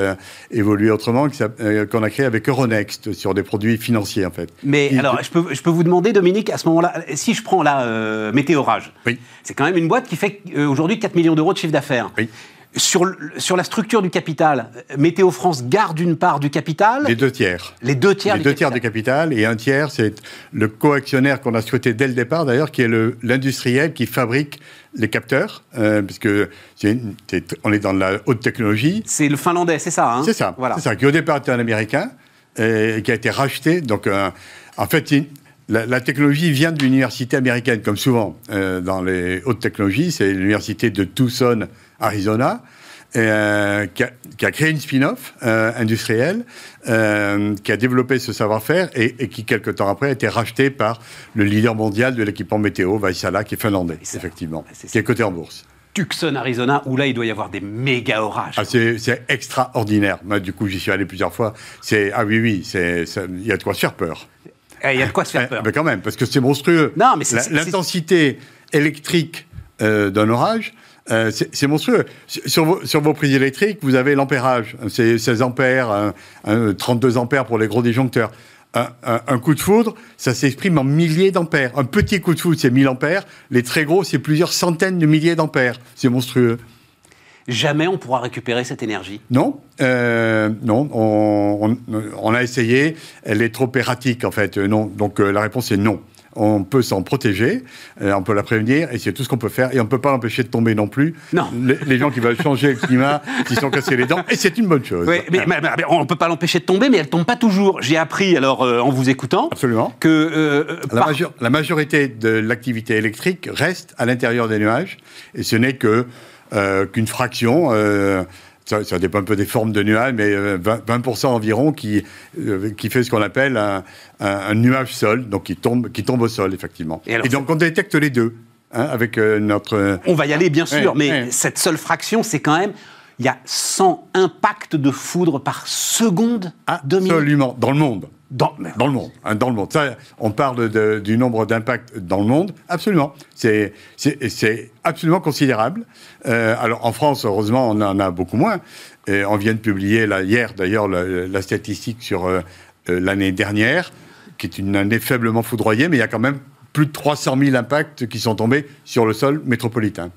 évolué autrement, qu'on a créé avec Euronext, sur des produits financiers, en fait. Mais alors, je peux, je peux vous demander, Dominique, à ce moment-là, si je prends là Météorage, oui. c'est quand même une boîte qui fait aujourd'hui 4 millions d'euros de chiffre d'affaires. Oui. Sur, sur la structure du capital, Météo France garde une part du capital? Les deux tiers. Les deux tiers Les deux tiers du capital. Et un tiers, c'est le coactionnaire qu'on a souhaité dès le départ, d'ailleurs, qui est l'industriel qui fabrique les capteurs, euh, puisque on est dans la haute technologie. C'est le finlandais, c'est ça hein? C'est ça. Voilà. C'est ça, qui au départ était un américain, et qui a été racheté. Donc, euh, en fait, la, technologie vient de l'université américaine, comme souvent euh, dans les hautes technologies. C'est l'université de Tucson Arizona, euh, qui, a, créé une spin-off euh, industrielle, qui a développé ce savoir-faire et, qui, quelques temps après, a été racheté par le leader mondial de l'équipement météo, Vaisala, qui est finlandais, effectivement, qui est coté en bourse. Tucson, Arizona, où là, il doit y avoir des méga orages. Ah, c'est extraordinaire. Moi, du coup, j'y suis allé plusieurs fois. Ah oui, oui, il y a de quoi se faire peur. Eh, il y a de quoi se faire peur. Mais quand même, parce que c'est monstrueux. Non, mais L'intensité électrique d'un orage, euh, c'est monstrueux. Sur vos, sur vos, prises électriques, vous avez l'ampérage. C'est 16 ampères, 32 ampères pour les gros disjoncteurs. Un, coup de foudre, ça s'exprime en milliers d'ampères. Un petit coup de foudre, c'est 1000 ampères. Les très gros, c'est plusieurs centaines de milliers d'ampères. C'est monstrueux. Jamais on pourra récupérer cette énergie Non, euh, non. On, a essayé. Elle est trop erratique, en fait. Non. Donc euh, la réponse est non. on peut s'en protéger, euh, on peut la prévenir, et c'est tout ce qu'on peut faire. Et on ne peut pas l'empêcher de tomber non plus. Non. Les, gens qui veulent changer le climat, qui sont cassés les dents, et c'est une bonne chose. Oui, mais, on ne peut pas l'empêcher de tomber, mais elle ne tombe pas toujours. J'ai appris, alors, euh, en vous écoutant, Absolument. que... Euh, la, la, majorité de l'activité électrique reste à l'intérieur des nuages, et ce n'est que qu'une fraction ça, dépend un peu des formes de nuages, mais 20%, euh, environ qui, euh, qui fait ce qu'on appelle un, nuage sol, donc qui tombe, qui tombe au sol, effectivement. Et, donc on détecte les deux. Hein, avec euh, notre... On va y aller, bien sûr, mais cette seule fraction, c'est quand même il y a 100 impacts de foudre par seconde Absolument, dans le monde. Dans, le monde, hein, dans le monde. Ça, on parle du nombre d'impacts dans le monde, absolument. C'est absolument considérable. Euh, alors en France, heureusement, on en a beaucoup moins. On vient de publier hier, d'ailleurs, la, statistique sur euh, euh, l'année dernière, qui est une année faiblement foudroyée, mais il y a quand même plus de 300 000 impacts qui sont tombés sur le sol métropolitain.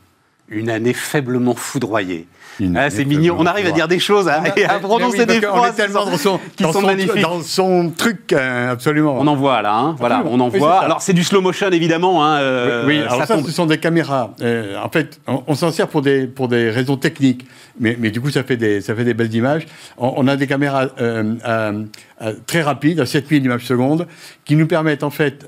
Une année faiblement foudroyée. Ah, c'est mignon. On arrive à dire des choses hein, et à prononcer des phrases dans son, qui sont magnifiques. Dans son truc, euh, absolument. On en voit là. Hein, voilà, on en voit. Alors c'est du slow motion évidemment. Hein, euh, oui, alors ça, ce sont des caméras. Euh, en fait, on, s'en sert pour des pour des raisons techniques, mais, mais du coup ça fait des ça fait des belles images. On, a des caméras très rapides, à 7000 images secondes, qui nous permettent en fait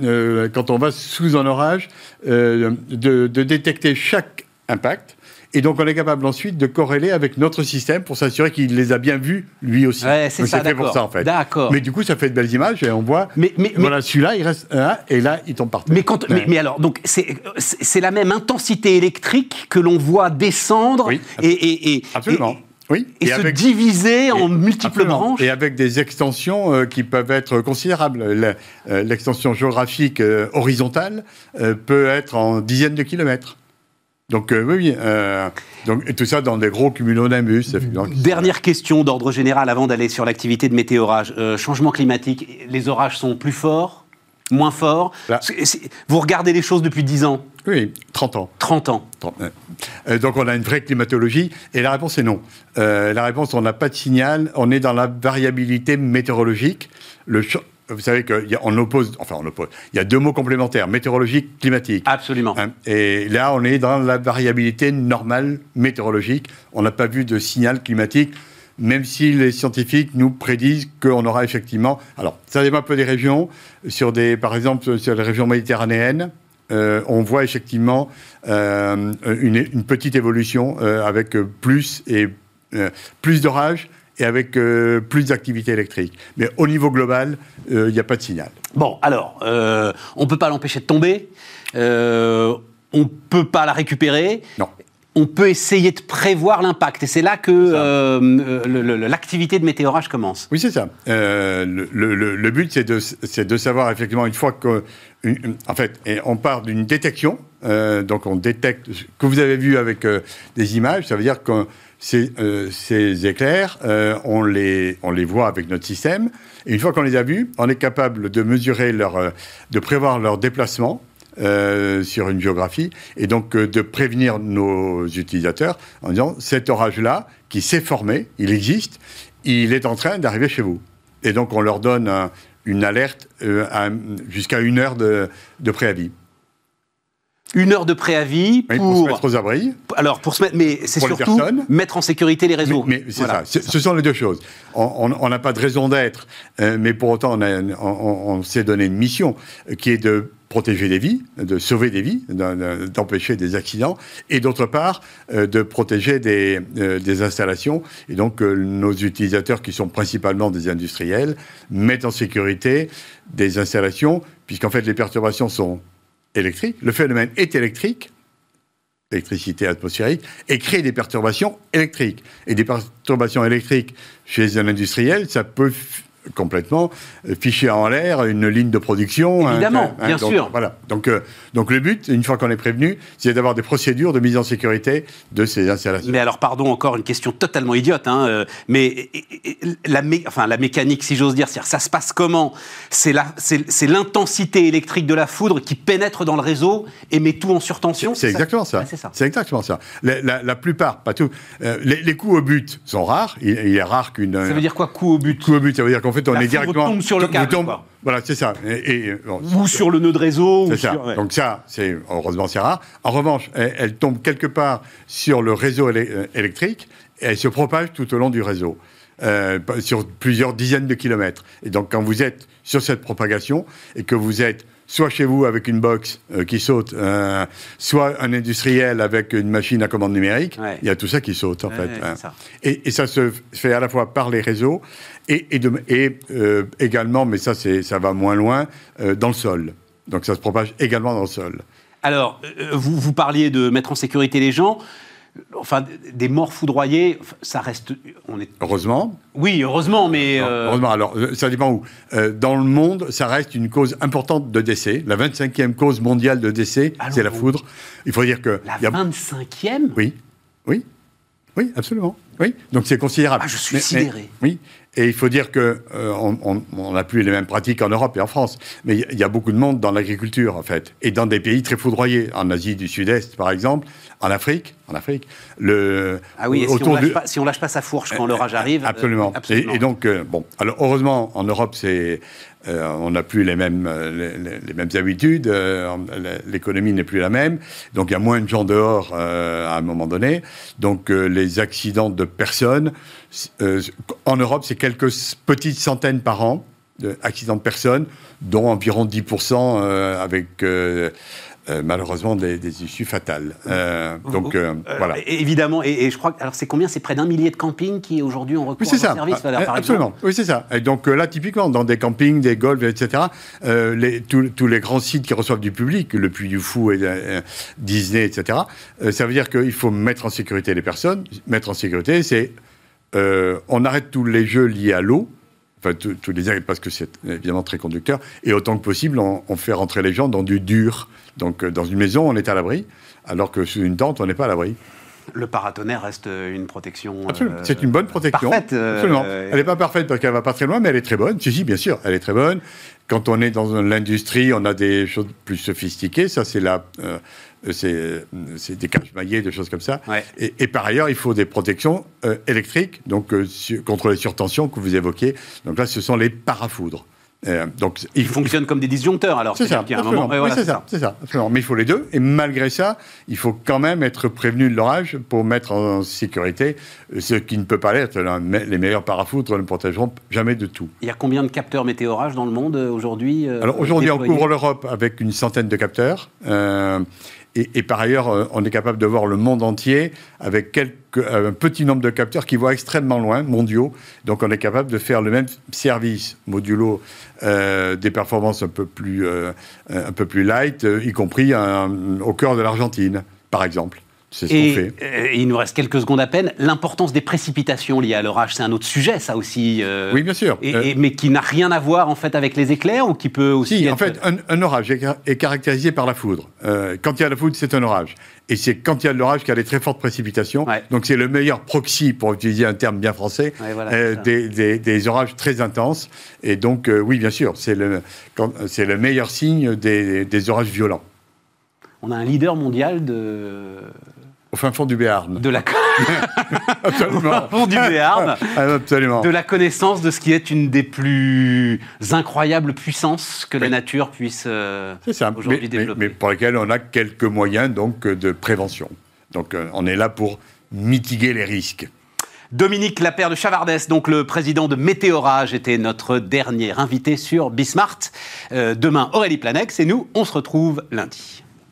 quand on va sous un orage, de, de, détecter chaque impact et donc, on est capable ensuite de corréler avec notre système pour s'assurer qu'il les a bien vus, lui aussi. c'est ça, fait pour ça, en fait. D'accord. Mais du coup, ça fait de belles images et on voit. Mais, mais voilà, celui-là, il reste un, et là, il tombe par terre. Mais, quand, mais, alors, donc, c'est la même intensité électrique que l'on voit descendre oui, et, et, absolument. Oui. Et, se diviser en multiples branches. Et avec des extensions euh, qui peuvent être considérables. Euh, l'extension géographique euh, horizontale peut être en dizaines de kilomètres. Donc oui, donc, et tout ça dans des gros cumulonimbus. Dernière question d'ordre général avant d'aller sur l'activité de météorage. Changement climatique, les orages sont plus forts, moins forts Vous regardez les choses depuis 10 ans Oui, 30 ans. 30 ans. donc on a une vraie climatologie et la réponse est non. la réponse, on n'a pas de signal, on est dans la variabilité météorologique. Le, vous savez qu'on oppose, enfin on oppose, il y a deux mots complémentaires, météorologique, climatique. Absolument. Hein, et là, on est dans la variabilité normale météorologique. On n'a pas vu de signal climatique, même si les scientifiques nous prédisent qu'on aura effectivement. Alors, ça dépend un peu des régions. Sur des, par exemple, sur les régions méditerranéennes, euh, on voit effectivement euh, une, petite évolution euh, avec plus et plus d'orages et avec plus d'activité électrique. Mais au niveau global, il n'y a pas de signal. Bon, alors, on ne peut pas l'empêcher de tomber, on ne peut pas la récupérer. Non. On peut essayer de prévoir l'impact. Et c'est là que l'activité de météorage commence. Oui, c'est ça. Le, but, c'est de, de, savoir effectivement, une fois que. En fait, on part d'une détection. donc, on détecte. Ce que vous avez vu avec des images, ça veut dire que ces, euh, éclairs, euh, on, les, voit avec notre système. Et une fois qu'on les a vus, on est capable de mesurer leur, euh, de prévoir leur déplacement sur une géographie et donc de prévenir nos utilisateurs en disant cet orage-là qui s'est formé, il existe, il est en train d'arriver chez vous. Et donc on leur donne une alerte jusqu'à une heure de, de préavis une heure de préavis pour, pour, se mettre aux abris. Alors pour se mettre, mais c'est surtout mettre en sécurité les réseaux. Mais, c'est ça. Ce sont les deux choses. On n'a pas de raison d'être, euh, mais pour autant on, s'est donné une mission euh, qui est de protéger des vies, de sauver des vies, d'empêcher des accidents, et d'autre part euh, de protéger des, des, installations. Et donc nos utilisateurs, qui sont principalement des industriels, mettent en sécurité des installations, puisqu'en fait les perturbations sont électrique, le phénomène est électrique, électricité atmosphérique, et crée des perturbations électriques. Et des perturbations électriques chez un industriel, ça peut complètement euh, fiché en l'air une ligne de production. Hein, Évidemment, hein, bien sûr. Voilà. Donc, euh, donc le but, une fois qu'on est prévenu, c'est d'avoir des procédures de mise en sécurité de ces installations. Mais alors, pardon, encore une question totalement idiote, hein, euh, mais la, enfin, la mécanique, si j'ose dire, ça se passe comment? C'est l'intensité électrique de la foudre qui pénètre dans le réseau et met tout en surtension C'est exactement ça. c'est exactement ça. La, plupart, pas tout. les, coups au but sont rares. Il, est rare qu'une. Ça veut dire quoi, coup au but? Coup au but, ça veut dire qu'on qu'en fait, on La est directement. tombe sur le câble, tombe- quoi. Voilà, c'est ça. Et, et, bon, Ou sur le nœud de réseau. c'est ou ça. sur- ouais. Donc ça, c'est heureusement c'est rare. En revanche, elle, elle tombe quelque part sur le réseau euh, électrique et elle se propage tout au long du réseau. euh, sur plusieurs dizaines de kilomètres. Et donc, quand vous êtes sur cette propagation et que vous êtes soit chez vous avec une box euh, qui saute, euh, soit un industriel avec une machine à commande numérique, Ouais. il y a tout ça qui saute en Ouais, fait. ouais, hein. ça. Et, et ça se fait à la fois par les réseaux et, et, de- et, euh, également, mais ça, ça va moins loin, euh, dans le sol. Donc ça se propage également dans le sol. Alors, euh, vous, vous parliez de mettre en sécurité les gens. Enfin, des morts foudroyés, ça reste. On est. Heureusement. Oui, heureusement, mais. euh, Heureusement, alors, ça dépend où. Dans le monde, ça reste une cause importante de décès. La 25e cause mondiale de décès, Allons c'est la foudre. Il faut dire que... La il y a- 25e Oui, oui, oui, absolument. Oui, donc c'est considérable. Ah, je suis sidéré. oui, et il faut dire que euh, on plus les mêmes pratiques en Europe et en France, mais il y, a beaucoup de monde dans l'agriculture en fait, et dans des pays très foudroyés, en Asie du Sud-Est par exemple, en Afrique, en Afrique, le Ah oui, et si, on autour lâche du- pas, si on lâche pas sa fourche quand l'orage arrive. euh, Absolument. absolument. Et, et donc, euh, bon, alors heureusement, en Europe, c'est, euh, on n'a plus les mêmes, euh, les, mêmes habitudes, euh, l'économie n'est plus la même, donc il y a moins de gens dehors à un moment donné. Donc les accidents de personnes, en Europe, c'est quelques petites centaines par an d'accidents de personnes, dont environ 10% euh, avec... euh, malheureusement des, des issues fatales. Euh, donc euh, Euh, voilà. Évidemment, et, et je crois que. Alors, c'est combien? C'est près d'un millier de campings qui aujourd'hui ont recours Oui, à ça. Valère, Euh, par Absolument. exemple? Oui, c'est ça. Et donc là, typiquement, dans des campings, des golfs, etc., les- tous les grands sites qui reçoivent du public, le Puy du Fou, et, Disney, etc., ça veut dire qu'il faut mettre en sécurité les personnes. Mettre en sécurité, c'est on arrête tous les jeux liés à l'eau. Enfin, tous les parce que c'est évidemment très conducteur. Et autant que possible, on, on fait rentrer les gens dans du dur. Donc, euh, dans une maison, on est à l'abri, alors que sous une tente, on n'est pas à l'abri. Le paratonnerre reste une protection. Absolument. euh, c'est une bonne protection. parfaite, euh, Absolument. euh, Elle n'est pas parfaite parce qu'elle va pas très loin, mais elle est très bonne. Si, si, bien sûr, elle est très bonne. Quand on est dans l'industrie, on a des choses plus sophistiquées. Ça, c'est la, c'est, euh, c'est des cages maillées, des choses comme ça. Ouais. Et, et par ailleurs, il faut des protections euh, électriques, donc euh, su- contre les surtensions que vous évoquez. Donc là, ce sont les parafoudres. Euh, donc, il Ils fonctionnent comme des disjoncteurs, alors. c'est ça, moment. ouais, Oui, voilà, c'est ça, ça, absolument. Mais il faut les deux, et malgré ça, il faut quand même être prévenu de l'orage pour mettre en sécurité euh, ce qui ne peut pas l'être. Les meilleurs parafoudres ne protégeront jamais de tout. Il y a combien de capteurs météorage dans le monde euh, aujourd'hui euh, Alors aujourd'hui, on couvre l'Europe avec une centaine de capteurs. euh, et, par ailleurs, euh, on est capable de voir le monde entier avec euh, un petit nombre de capteurs qui voient extrêmement loin, mondiaux. Donc on est capable de faire le même service modulo euh, des performances un peu plus, un peu plus light, y compris au cœur de l'Argentine, par exemple. Ce Et, fait. euh, il nous reste quelques secondes à peine. L'importance des précipitations liées à l'orage, c'est un autre sujet, ça aussi. euh, Oui, bien sûr. et- Euh, et- mais qui n'a rien à voir en fait avec les éclairs ou qui peut aussi. Si, être- en fait, un, un orage est, car- est caractérisé par la foudre. Quand il y a la foudre, c'est un orage. Et c'est quand il y a de l'orage qu'il y a des très fortes précipitations. Ouais. Donc c'est le meilleur proxy, pour utiliser un terme bien français, Ouais, voilà, des, des- des orages très intenses. Et donc, oui, bien sûr, c'est le, quand- c'est le meilleur signe des, des orages violents. On a un leader mondial de, Au fin fond du Béarn. de la Absolument. fond du Béarn, Ah, Absolument. de la connaissance de ce qui est une des plus incroyables puissances que la nature puisse euh, aujourd'hui Mais, mais- développer. mais pour lesquels on a quelques moyens donc, de prévention. Donc euh, on est là pour mitiguer les risques. Dominique Lapère de Chavardès, donc le président de Météorage, était notre dernier invité sur Bismart. Euh, demain, Aurélie Planex et nous, on se retrouve lundi.